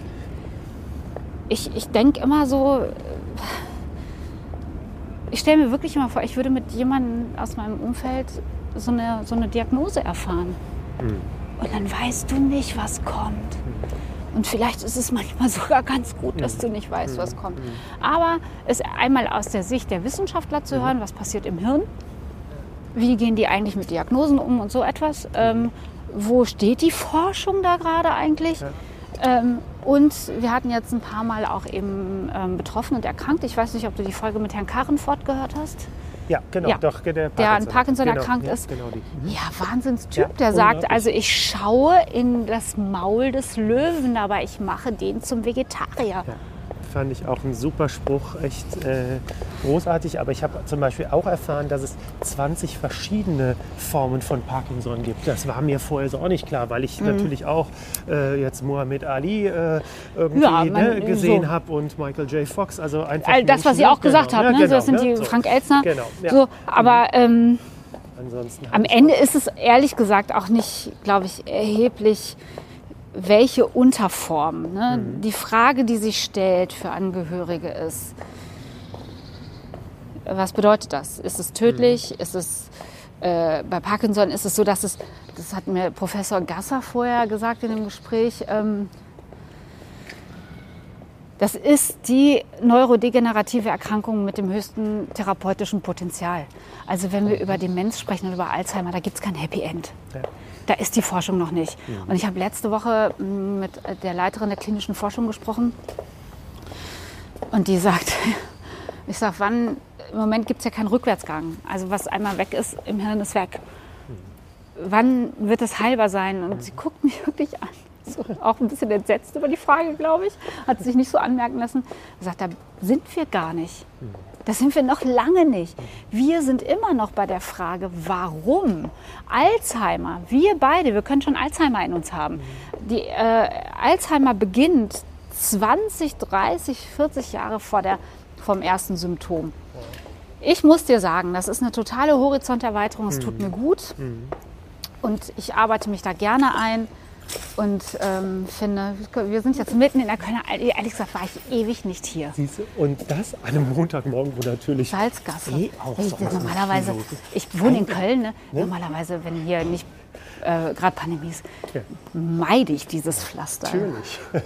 ich, ich denke immer so, äh, ich stelle mir wirklich immer vor, ich würde mit jemandem aus meinem Umfeld so eine, so eine Diagnose erfahren. Und dann weißt du nicht, was kommt. Und vielleicht ist es manchmal (laughs) sogar ganz gut, dass du nicht weißt, was kommt. Aber es einmal aus der Sicht der Wissenschaftler zu hören, was passiert im Hirn, wie gehen die eigentlich mit Diagnosen um und so etwas, ähm, wo steht die Forschung da gerade eigentlich? Ähm, und wir hatten jetzt ein paar Mal auch eben ähm, betroffen und erkrankt. Ich weiß nicht, ob du die Folge mit Herrn Karrenfort gehört hast. Ja, genau, Ja. doch, der, Der an Parkinson genau, erkrankt ja, ist. Genau. Mhm. Ja, Wahnsinnstyp, Ja, der sagt, also ich schaue in das Maul des Löwen, aber ich mache den zum Vegetarier. Fand ich auch ein super Spruch, echt äh, großartig. Aber ich habe zum Beispiel auch erfahren, dass es 20 verschiedene Formen von Parkinson gibt. Das war mir vorher so auch nicht klar, weil Mhm. ich natürlich auch äh, jetzt Muhammad Ali äh, irgendwie Ja, man- ne, gesehen so. habe und Michael J. Fox. Also einfach All das, was Menschen, ihr auch genau, gesagt habt, ja, ne? genau, so, das sind ne, die so. Frank Elzner. Genau, ja. So, aber ähm, Ansonsten am Ende ist es ehrlich gesagt auch nicht, glaube ich, erheblich, welche Unterform. Ne? Mhm. Die Frage, die sich stellt für Angehörige ist, was bedeutet das? Ist es tödlich? Mhm. Ist es äh, bei Parkinson ist es so, dass es, das hat mir Professor Gasser vorher gesagt in dem Gespräch, ähm, das ist die neurodegenerative Erkrankung mit dem höchsten therapeutischen Potenzial. Also wenn wir über Demenz sprechen und über Alzheimer, da gibt es kein Happy End. Ja. Da ist die Forschung noch nicht. Und ich habe letzte Woche m, mit der Leiterin der klinischen Forschung gesprochen. Und die sagt, (laughs) ich sage, wann, im Moment gibt es ja keinen Rückwärtsgang. Also was einmal weg ist, im Hirn ist weg. Wann wird es heilbar sein? Und sie guckt mich (laughs) wirklich an. So, (laughs) auch ein bisschen entsetzt über die Frage, glaube ich. Hat sich nicht so anmerken lassen. Sie sagt, da sind wir gar nicht. Da sind wir noch lange nicht. Wir sind immer noch bei der Frage, warum Alzheimer, wir beide, wir können schon Alzheimer in uns haben. Die äh, Alzheimer beginnt 20, 30, 40 Jahre vor der, vom ersten Symptom. Ich muss dir sagen, das ist eine totale Horizonterweiterung. Es tut mir gut. Und ich arbeite mich da gerne ein und ähm, finde, wir sind jetzt mitten in der Kölner, ehrlich gesagt war ich ewig nicht hier. Siehst du? Und das an einem Montagmorgen, wo natürlich Salzgasse. eh auch ich, normalerweise, ich wohne in Köln, ne? normalerweise, wenn hier nicht äh, gerade Pandemie ist, meide ich dieses Pflaster. Natürlich. (laughs)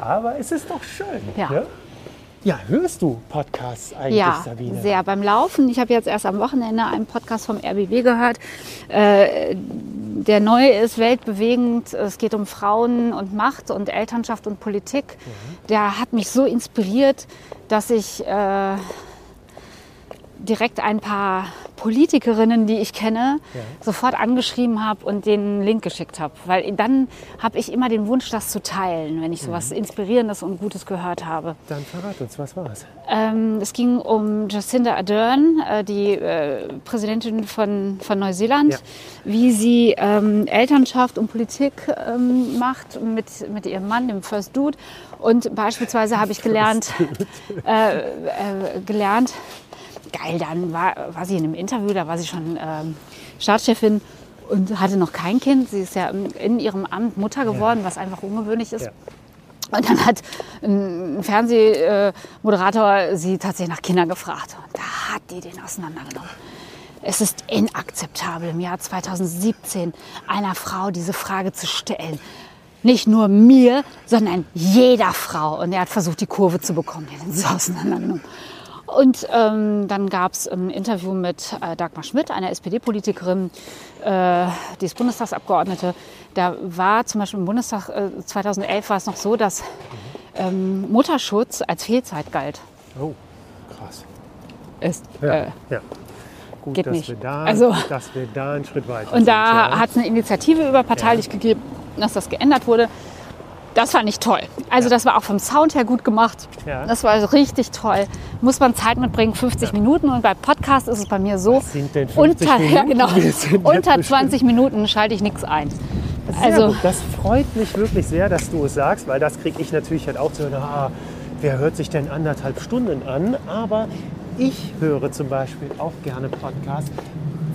Aber es ist doch schön. Ja. Ne? Ja, hörst du Podcasts eigentlich, Ja, Sabine? sehr beim Laufen. Ich habe jetzt erst am Wochenende einen Podcast vom RBB gehört, äh, der neu ist, weltbewegend. Es geht um Frauen und Macht und Elternschaft und Politik. Mhm. Der hat mich so inspiriert, dass ich äh, direkt ein paar Politikerinnen, die ich kenne, Ja. sofort angeschrieben habe und den Link geschickt habe. Weil dann habe ich immer den Wunsch, das zu teilen, wenn ich sowas Mhm. Inspirierendes und Gutes gehört habe. Dann verrat uns, was war's? Ähm, es ging um Jacinda Ardern, äh, die äh, Präsidentin von, von Neuseeland, Ja. wie sie ähm, Elternschaft und Politik ähm, macht mit, mit ihrem Mann, dem First Dude. Und beispielsweise habe ich (laughs) gelernt, äh, äh, gelernt, geil, dann war, war sie in einem Interview, da war sie schon ähm, Staatschefin und hatte noch kein Kind. Sie ist ja in ihrem Amt Mutter geworden, was einfach ungewöhnlich ist. Ja. Und dann hat ein Fernsehmoderator sie tatsächlich nach Kindern gefragt. Und da hat die den auseinandergenommen. Es ist inakzeptabel, im Jahr 2017 einer Frau diese Frage zu stellen. Nicht nur mir, sondern jeder Frau. Und er hat versucht, die Kurve zu bekommen. Er hat so auseinandergenommen. Und ähm, dann gab es ein Interview mit äh, Dagmar Schmidt, einer SPD-Politikerin, äh, die ist Bundestagsabgeordnete. Da war zum Beispiel im Bundestag äh, 2011 war es noch so, dass ähm, Mutterschutz als Fehlzeit galt. Oh, krass. Ist, Ja. äh, ja. Gut, geht dass, nicht. Wir da, Also- dass wir da einen Schritt weiter und sind. da ja. hat es eine Initiative überparteilich gegeben, dass das geändert wurde. Das fand ich toll. Also das war auch vom Sound her gut gemacht. Ja. Das war richtig toll. Muss man Zeit mitbringen, 50 Minuten. Und bei Podcast ist es bei mir so, Was sind denn 50 unter, ja, Minuten? genau, unter bestimmt- 20 Minuten schalte ich nichts ein. Sehr Also gut. Das freut mich wirklich sehr, dass du es sagst, weil das kriege ich natürlich halt auch zu hören, ah, wer hört sich denn anderthalb Stunden an? Aber ich höre zum Beispiel auch gerne Podcasts,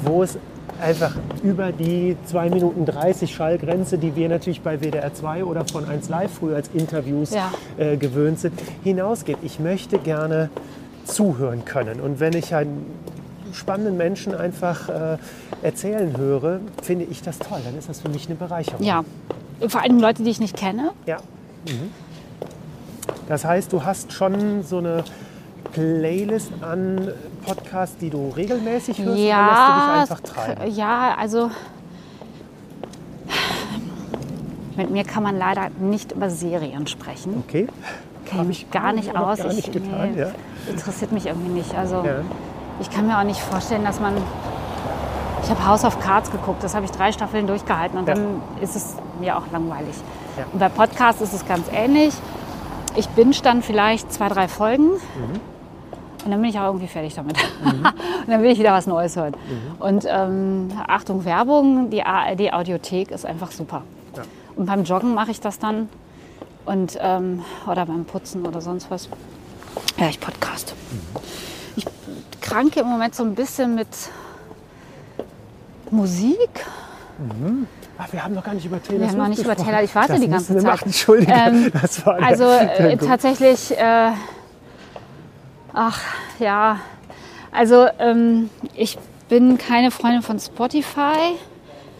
wo es einfach über die 2 Minuten 30 Schallgrenze, die wir natürlich bei WDR 2 oder von 1 Live früher als Interviews Ja. äh, gewöhnt sind, hinausgeht. Ich möchte gerne zuhören können. Und wenn ich einen spannenden Menschen einfach äh, erzählen höre, finde ich das toll. Dann ist das für mich eine Bereicherung. ja, vor allem Leute, die ich nicht kenne. Ja. Mhm. Das heißt, du hast schon so eine Playlist an Podcasts, die du regelmäßig hörst Ja, oder lässt du dich einfach treiben? ja, also mit mir kann man leider nicht über Serien sprechen. Okay. Kenne Hab ich gar nicht aus. Gar nicht ich, getan, nee, ja. Interessiert mich irgendwie nicht. Also Ja. ich kann mir auch nicht vorstellen, dass man. Ich habe House of Cards geguckt, das habe ich drei Staffeln durchgehalten und Ja. dann ist es mir auch langweilig. Und bei Podcasts ist es ganz ähnlich. Ich binge dann vielleicht zwei, drei Folgen Mhm. Und dann bin ich auch irgendwie fertig damit. (laughs) und dann will ich wieder was Neues hören. Mhm. Und ähm, Achtung, Werbung, die ARD-Audiothek ist einfach super. Ja. Und beim Joggen mache ich das dann und, ähm, oder beim Putzen oder sonst was. Ja, ich podcast. Ich kranke im Moment so ein bisschen mit Musik. Ach, wir haben noch gar nicht über Taylor Wir haben noch nicht über gesprochen. Taylor, ich warte das die ganze Zeit. Machen. Entschuldige, Ähm, das war (laughs) der- Also äh, tatsächlich, äh, ach ja, also ähm, ich bin keine Freundin von Spotify.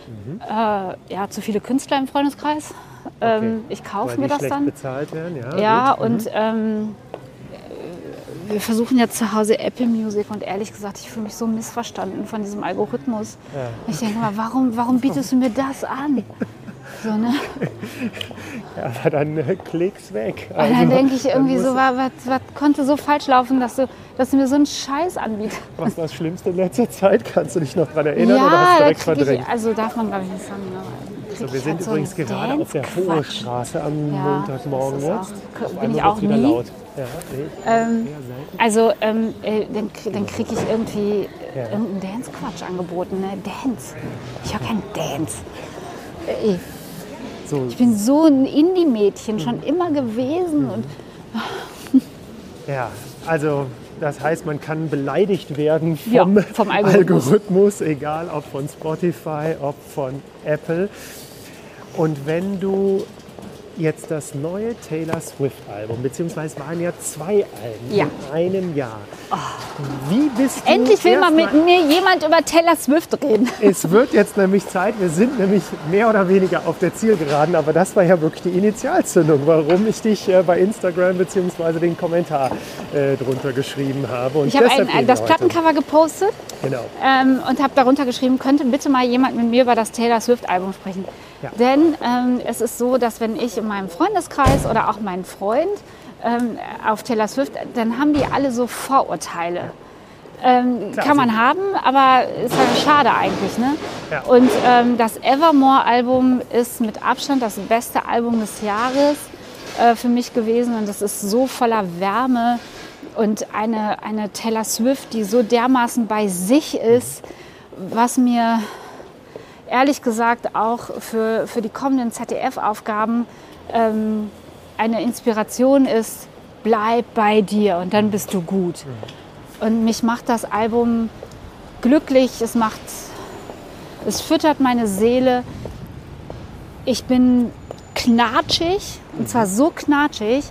Mhm. Äh, ja, zu viele Künstler im Freundeskreis. Ähm, ich kaufe mir das dann. bezahlt werden, ja. Ja. Mhm. und ähm, wir versuchen jetzt zu Hause Apple Music und ehrlich gesagt, ich fühle mich so missverstanden von diesem Algorithmus. Ja. Ich denke mal, warum, warum bietest du mir das an? (laughs) So, ne? (laughs) Ja, aber dann äh, klicks weg. Und dann Also, denke ich irgendwie so, was, was, konnte so falsch laufen, dass du, dass du mir so einen Scheiß anbietest. Was war das Schlimmste in letzter Zeit? Kannst du dich noch daran erinnern oder hast du direkt verdrängt? ich, also darf man glaube ich nicht sagen. krieg So, wir ich sind halt so übrigens einen gerade auf der. Hohe Straße am Ja, Montagmorgen jetzt. auch- Auf bin ich auch wieder nie. laut. Ja, nee, Ähm. Also ähm, äh, dann, dann kriege ich irgendwie äh, Ja. irgendeinen Dance-Quatsch angeboten. Ne? Dance. Ich habe keinen Dance. Äh, So, ich bin so ein Indie-Mädchen schon immer gewesen. Und (laughs) ja, Also das heißt, man kann beleidigt werden vom, Ja, vom (laughs) Algorithmus. Algorithmus, egal ob von Spotify, ob von Apple. Und wenn du jetzt das neue Taylor Swift-Album, beziehungsweise waren ja zwei Alben Ja. in einem Jahr. Wie bist du Endlich will mal mit mir jemand über Taylor Swift reden. (laughs) Es wird jetzt nämlich Zeit, wir sind nämlich mehr oder weniger auf der Zielgeraden, aber das war ja wirklich die Initialzündung, warum ich dich äh, bei Instagram bzw. den Kommentar äh, drunter geschrieben habe. Und Ich habe reden das. Plattencover gepostet Genau. ähm, und habe darunter geschrieben, könnte bitte mal jemand mit mir über das Taylor Swift-Album sprechen. Ja. Denn ähm, es ist so, dass wenn ich in meinem Freundeskreis oder auch mein Freund ähm, auf Taylor Swift, dann haben die alle so Vorurteile. Ähm, Klar, kann man sie- haben, aber ist halt schade eigentlich. Ne? Ja. Und ähm, das Evermore-Album ist mit Abstand das beste Album des Jahres äh, für mich gewesen und es ist so voller Wärme und eine, eine Taylor Swift, die so dermaßen bei sich ist, was mir ehrlich gesagt auch für, für die kommenden ZDF-Aufgaben ähm, eine Inspiration ist, bleib bei dir und dann bist du gut. Und mich macht das Album glücklich, es macht, es füttert meine Seele. Ich bin knatschig, und zwar so knatschig,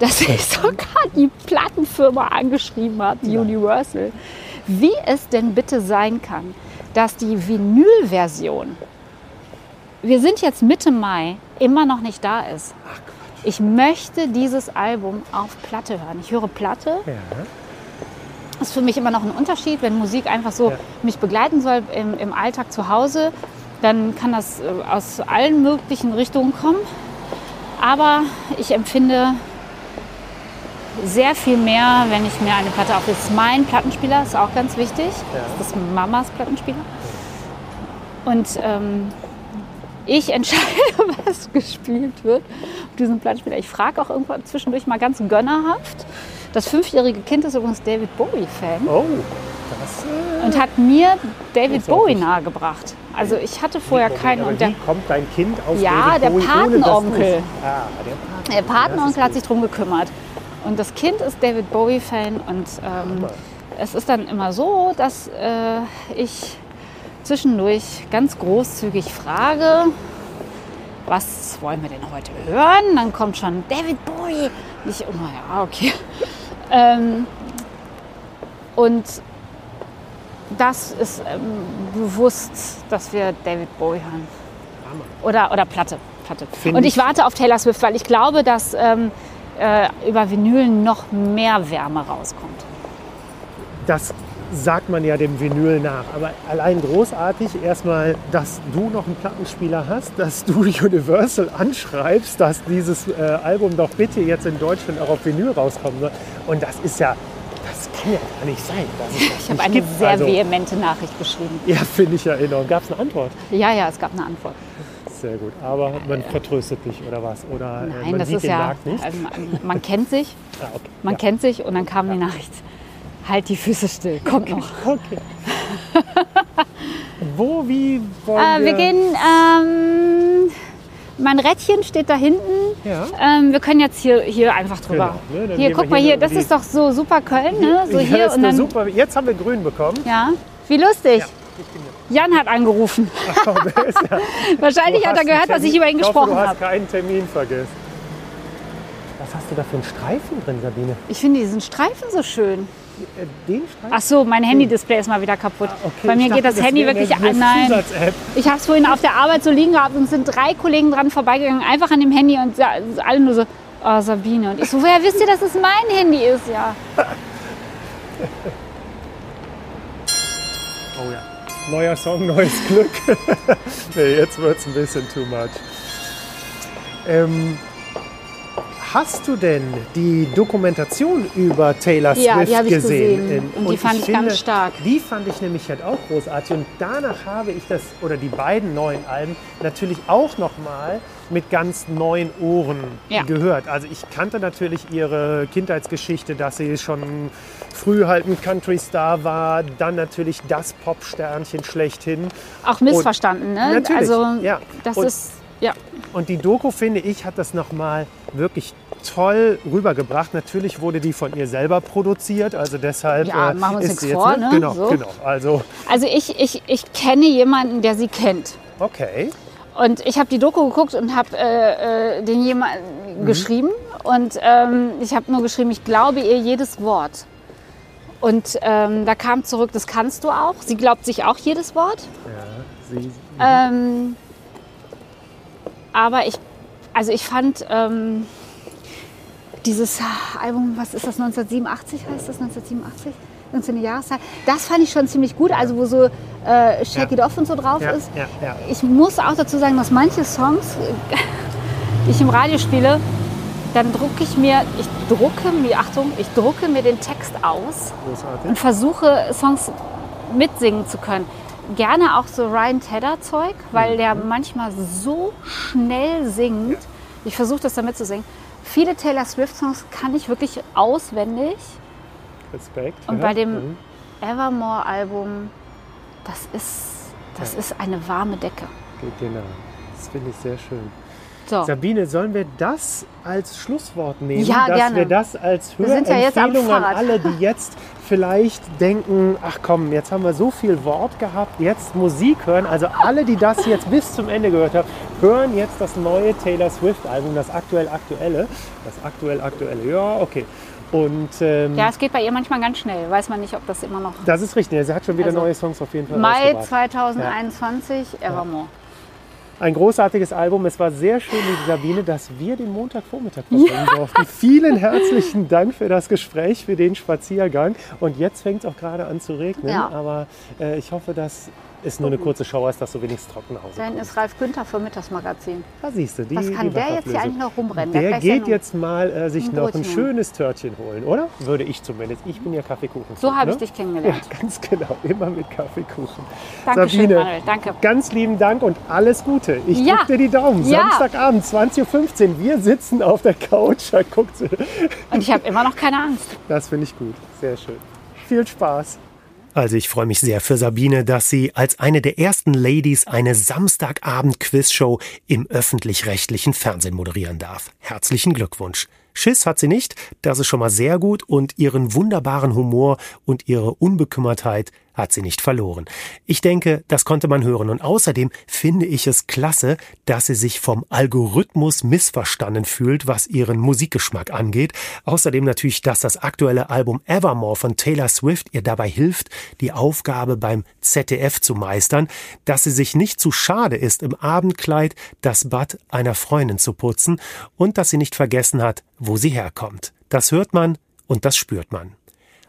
dass ich sogar die Plattenfirma angeschrieben habe, Universal, wie es denn bitte sein kann, dass die Vinyl-Version, wir sind jetzt Mitte Mai, immer noch nicht da ist. Ich möchte dieses Album auf Platte hören. Ich höre Platte, Ja. das ist für mich immer noch ein Unterschied, wenn Musik einfach so Ja. mich begleiten soll im, im Alltag zu Hause, dann kann das äh, aus allen möglichen Richtungen kommen. Aber ich empfinde sehr viel mehr, wenn ich mir eine Platte auf. Das ist mein Plattenspieler, ist auch ganz wichtig. Das ist Mamas Plattenspieler. Und ähm, ich entscheide, (laughs) was gespielt wird auf diesem Plattenspieler. Ich frage auch irgendwann zwischendurch mal ganz gönnerhaft. Das fünfjährige Kind ist übrigens David Bowie-Fan Oh, das äh, und hat mir David. Bowie nahegebracht. Also ich hatte vorher keinen. aber Und der, wie kommt dein Kind auf Ja, David der Bowie, ohne dass Patenonkel. Ah, der Patenonkel. der Patenonkel hat sich drum gekümmert. Und das Kind ist David Bowie-Fan. Und ähm, es ist dann immer so, dass äh, ich zwischendurch ganz großzügig frage, was wollen wir denn heute hören? Dann kommt schon David Bowie. Und ich immer, ja, okay. (laughs) ähm, und das ist ähm, bewusst, dass wir David Bowie hören. Oder, oder Platte. Platte. Find Und ich ich- warte auf Taylor Swift, weil ich glaube, dass ähm, äh, über Vinyl noch mehr Wärme rauskommt. Das sagt man ja dem Vinyl nach. Aber allein großartig erstmal, dass du noch einen Plattenspieler hast, dass du (laughs) Universal anschreibst, dass dieses äh, Album doch bitte jetzt in Deutschland auch auf Vinyl rauskommen soll. Und das ist ja, das kann ja gar nicht sein. Ich habe eine gibt. sehr also, vehemente Nachricht geschrieben. Ja, finde ich ja enorm. Gab es eine Antwort? Ja, ja, es gab eine Antwort. Sehr gut. Aber man vertröstet dich oder was? Oder äh, Nein, man das sieht ist den ja. Markt nicht? Also man, kennt sich, (laughs) Ah, okay. man ja. kennt sich und dann kam die Nachricht. Halt die Füße still, kommt noch. (laughs) Okay. Wo, wie wollen Äh, wir... wir gehen. Ähm, mein Rädchen steht da hinten. Ja. Ähm, wir können jetzt hier, hier einfach drüber. Genau, ne, hier, guck mal hier das ist doch so super Köln, ne? (laughs) So ja, hier und dann. super. Jetzt haben wir grün bekommen. Ja, wie lustig. Ja. Jan hat angerufen. (laughs) Oh, ja- Wahrscheinlich hat er gehört, was ich über ihn ich hoffe, gesprochen Du hast habe. keinen Termin vergessen. Was hast du da für einen Streifen drin, Sabine? Ich finde diesen Streifen so schön. Äh, Den Streifen? Ach so, mein Handy-Display ist mal wieder kapput. Okay, Bei mir ich geht dachte, das, Handy wirklich an. Nein. Ich habe es vorhin auf der Arbeit so liegen gehabt und es sind drei Kollegen dran vorbeigegangen, einfach an dem Handy und alle nur so, oh Sabine. Und ich so, woher wisst ihr, dass es mein Handy ist? Ja. (laughs) Oh ja. Neuer Song, neues Glück. (laughs) nee, jetzt wird es ein bisschen too much. Ähm, hast du denn die Dokumentation über Taylor Ja, die Swift habe ich gesehen? gesehen. Und die fand ich ganz stark. Die fand ich nämlich halt auch großartig. Und danach habe ich das, oder die beiden neuen Alben, natürlich auch nochmal mit ganz neuen Ohren Ja. gehört. Also ich kannte natürlich ihre Kindheitsgeschichte, dass sie schon früh halt ein Country-Star war, dann natürlich das Popsternchen schlechthin. Auch missverstanden, ne? Natürlich, Also, ja. das Und- ist, ja. Und die Doku, finde ich, hat das nochmal wirklich toll rübergebracht. Natürlich wurde die von ihr selber produziert, also deshalb Ja, äh, machen wir uns ist nichts jetzt, vor, ne? Genau, So. genau. Also Also ich, ich, ich kenne jemanden, der sie kennt. okay. Und ich habe die Doku geguckt und habe äh, äh, den jemanden Mhm. geschrieben. Und ähm, ich habe nur geschrieben, ich glaube ihr jedes Wort. Und ähm, da kam zurück, das kannst du auch. Sie glaubt sich auch jedes Wort. Ja, sie, Ähm, aber ich, also ich fand ähm, dieses Album, was ist das, 1987 heißt das, 1987? 19. Jahreszahl. Das fand ich schon ziemlich gut, also wo so äh, Shake Ja. It Off und so drauf ja, ist. ja. Ich muss auch dazu sagen, dass manche Songs, (laughs) die ich im Radio spiele, dann drucke ich mir, ich drucke mir, Achtung, ich drucke mir den Text aus Großartig. und versuche Songs mitsingen zu können. Gerne auch so Ryan Tedder Zeug, weil der manchmal so schnell singt. Ich versuche das damit zu singen. Viele Taylor Swift Songs kann ich wirklich auswendig. Respekt. Und ja. bei dem Mhm. Evermore Album, das ist, das ist eine warme Decke. Genau. Das finde ich sehr schön. So. Sabine, sollen wir das als Schlusswort nehmen? Ja, dass gerne. wir das als Wir sind ja Hörempfehlung an alle, die jetzt vielleicht denken, ach komm, jetzt haben wir so viel Wort gehabt, jetzt Musik hören. Also alle, die das jetzt bis zum Ende gehört haben, hören jetzt das neue Taylor Swift Album, das aktuell aktuelle. Das aktuell aktuelle, ja, okay. Und ähm, Ja, es geht bei ihr manchmal ganz schnell. Weiß man nicht, ob das immer noch. das ist richtig. Sie hat schon wieder Also, neue Songs auf jeden Fall Mai rausgebracht. 2021, Evermore. Ein großartiges Album. Es war sehr schön, liebe Sabine, dass wir den Montagvormittag verbringen durften. Vielen herzlichen Dank für das Gespräch, für den Spaziergang. Und jetzt fängt es auch gerade an zu regnen. Ja. Aber äh, ich hoffe, dass es nur eine kurze Show ist, dass du wenigstens trocken nach Hause Da hinten kommst. ist Ralf Günther für Mittagsmagazin. Da siehst du, die, Was kann die der jetzt hier eigentlich noch rumrennen? Der Der geht Sendung. jetzt mal äh, sich Ein noch ein schönes Törtchen holen, oder? Würde ich zumindest. Ich bin ja Kaffeekuchen. So habe ich ne? dich Ja, kennengelernt. ganz genau. Immer mit Kaffeekuchen. Dankeschön, Sabine, Manuel. Danke. Ganz lieben Dank und alles Gute. Ich Ja. drücke dir die Daumen. Ja. Samstagabend, 20.15 Uhr. Wir sitzen auf der Couch. (laughs) Guckt. Und ich habe immer noch keine Angst. Das finde ich gut. Sehr schön. Viel Spaß. Also ich freue mich sehr für Sabine, dass sie als eine der ersten Ladies eine Samstagabend-Quizshow im öffentlich-rechtlichen Fernsehen moderieren darf. Herzlichen Glückwunsch. Schiss hat sie nicht, das ist schon mal sehr gut und ihren wunderbaren Humor und ihre Unbekümmertheit hat sie nicht verloren. Ich denke, das konnte man hören und außerdem finde ich es klasse, dass sie sich vom Algorithmus missverstanden fühlt, was ihren Musikgeschmack angeht. Außerdem natürlich, dass das aktuelle Album Evermore von Taylor Swift ihr dabei hilft, die Aufgabe beim ZDF zu meistern, dass sie sich nicht zu schade ist, im Abendkleid das Bad einer Freundin zu putzen und dass sie nicht vergessen hat, wo sie herkommt. Das hört man und das spürt man.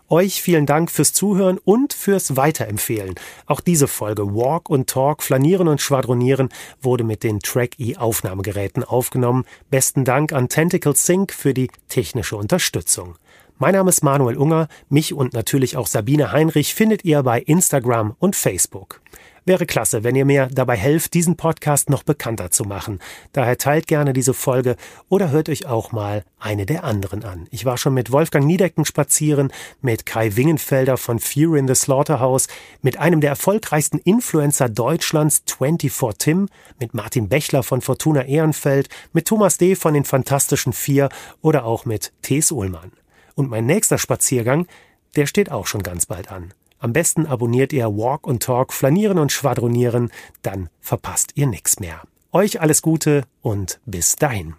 Euch vielen Dank fürs Zuhören und fürs Weiterempfehlen. Auch diese Folge Walk und Talk, Flanieren und Schwadronieren wurde mit den Track-E Aufnahmegeräten aufgenommen. Besten Dank an Tentacle Sync für die technische Unterstützung. Mein Name ist Manuel Unger. Mich und natürlich auch Sabine Heinrich findet ihr bei Instagram und Facebook. Wäre klasse, wenn ihr mir dabei helft, diesen Podcast noch bekannter zu machen. Daher teilt gerne diese Folge oder hört euch auch mal eine der anderen an. Ich war schon mit Wolfgang Niedecken spazieren, mit Kai Wingenfelder von Fury in the Slaughterhouse, mit einem der erfolgreichsten Influencer Deutschlands, 24 Tim, mit Martin Bechler von Fortuna Ehrenfeld, mit Thomas D. von den Fantastischen Vier oder auch mit T.S. Ullmann. Und mein nächster Spaziergang, der steht auch schon ganz bald an. Am besten abonniert ihr Walk und Talk, Flanieren und Schwadronieren, dann verpasst ihr nichts mehr. Euch alles Gute und bis dahin.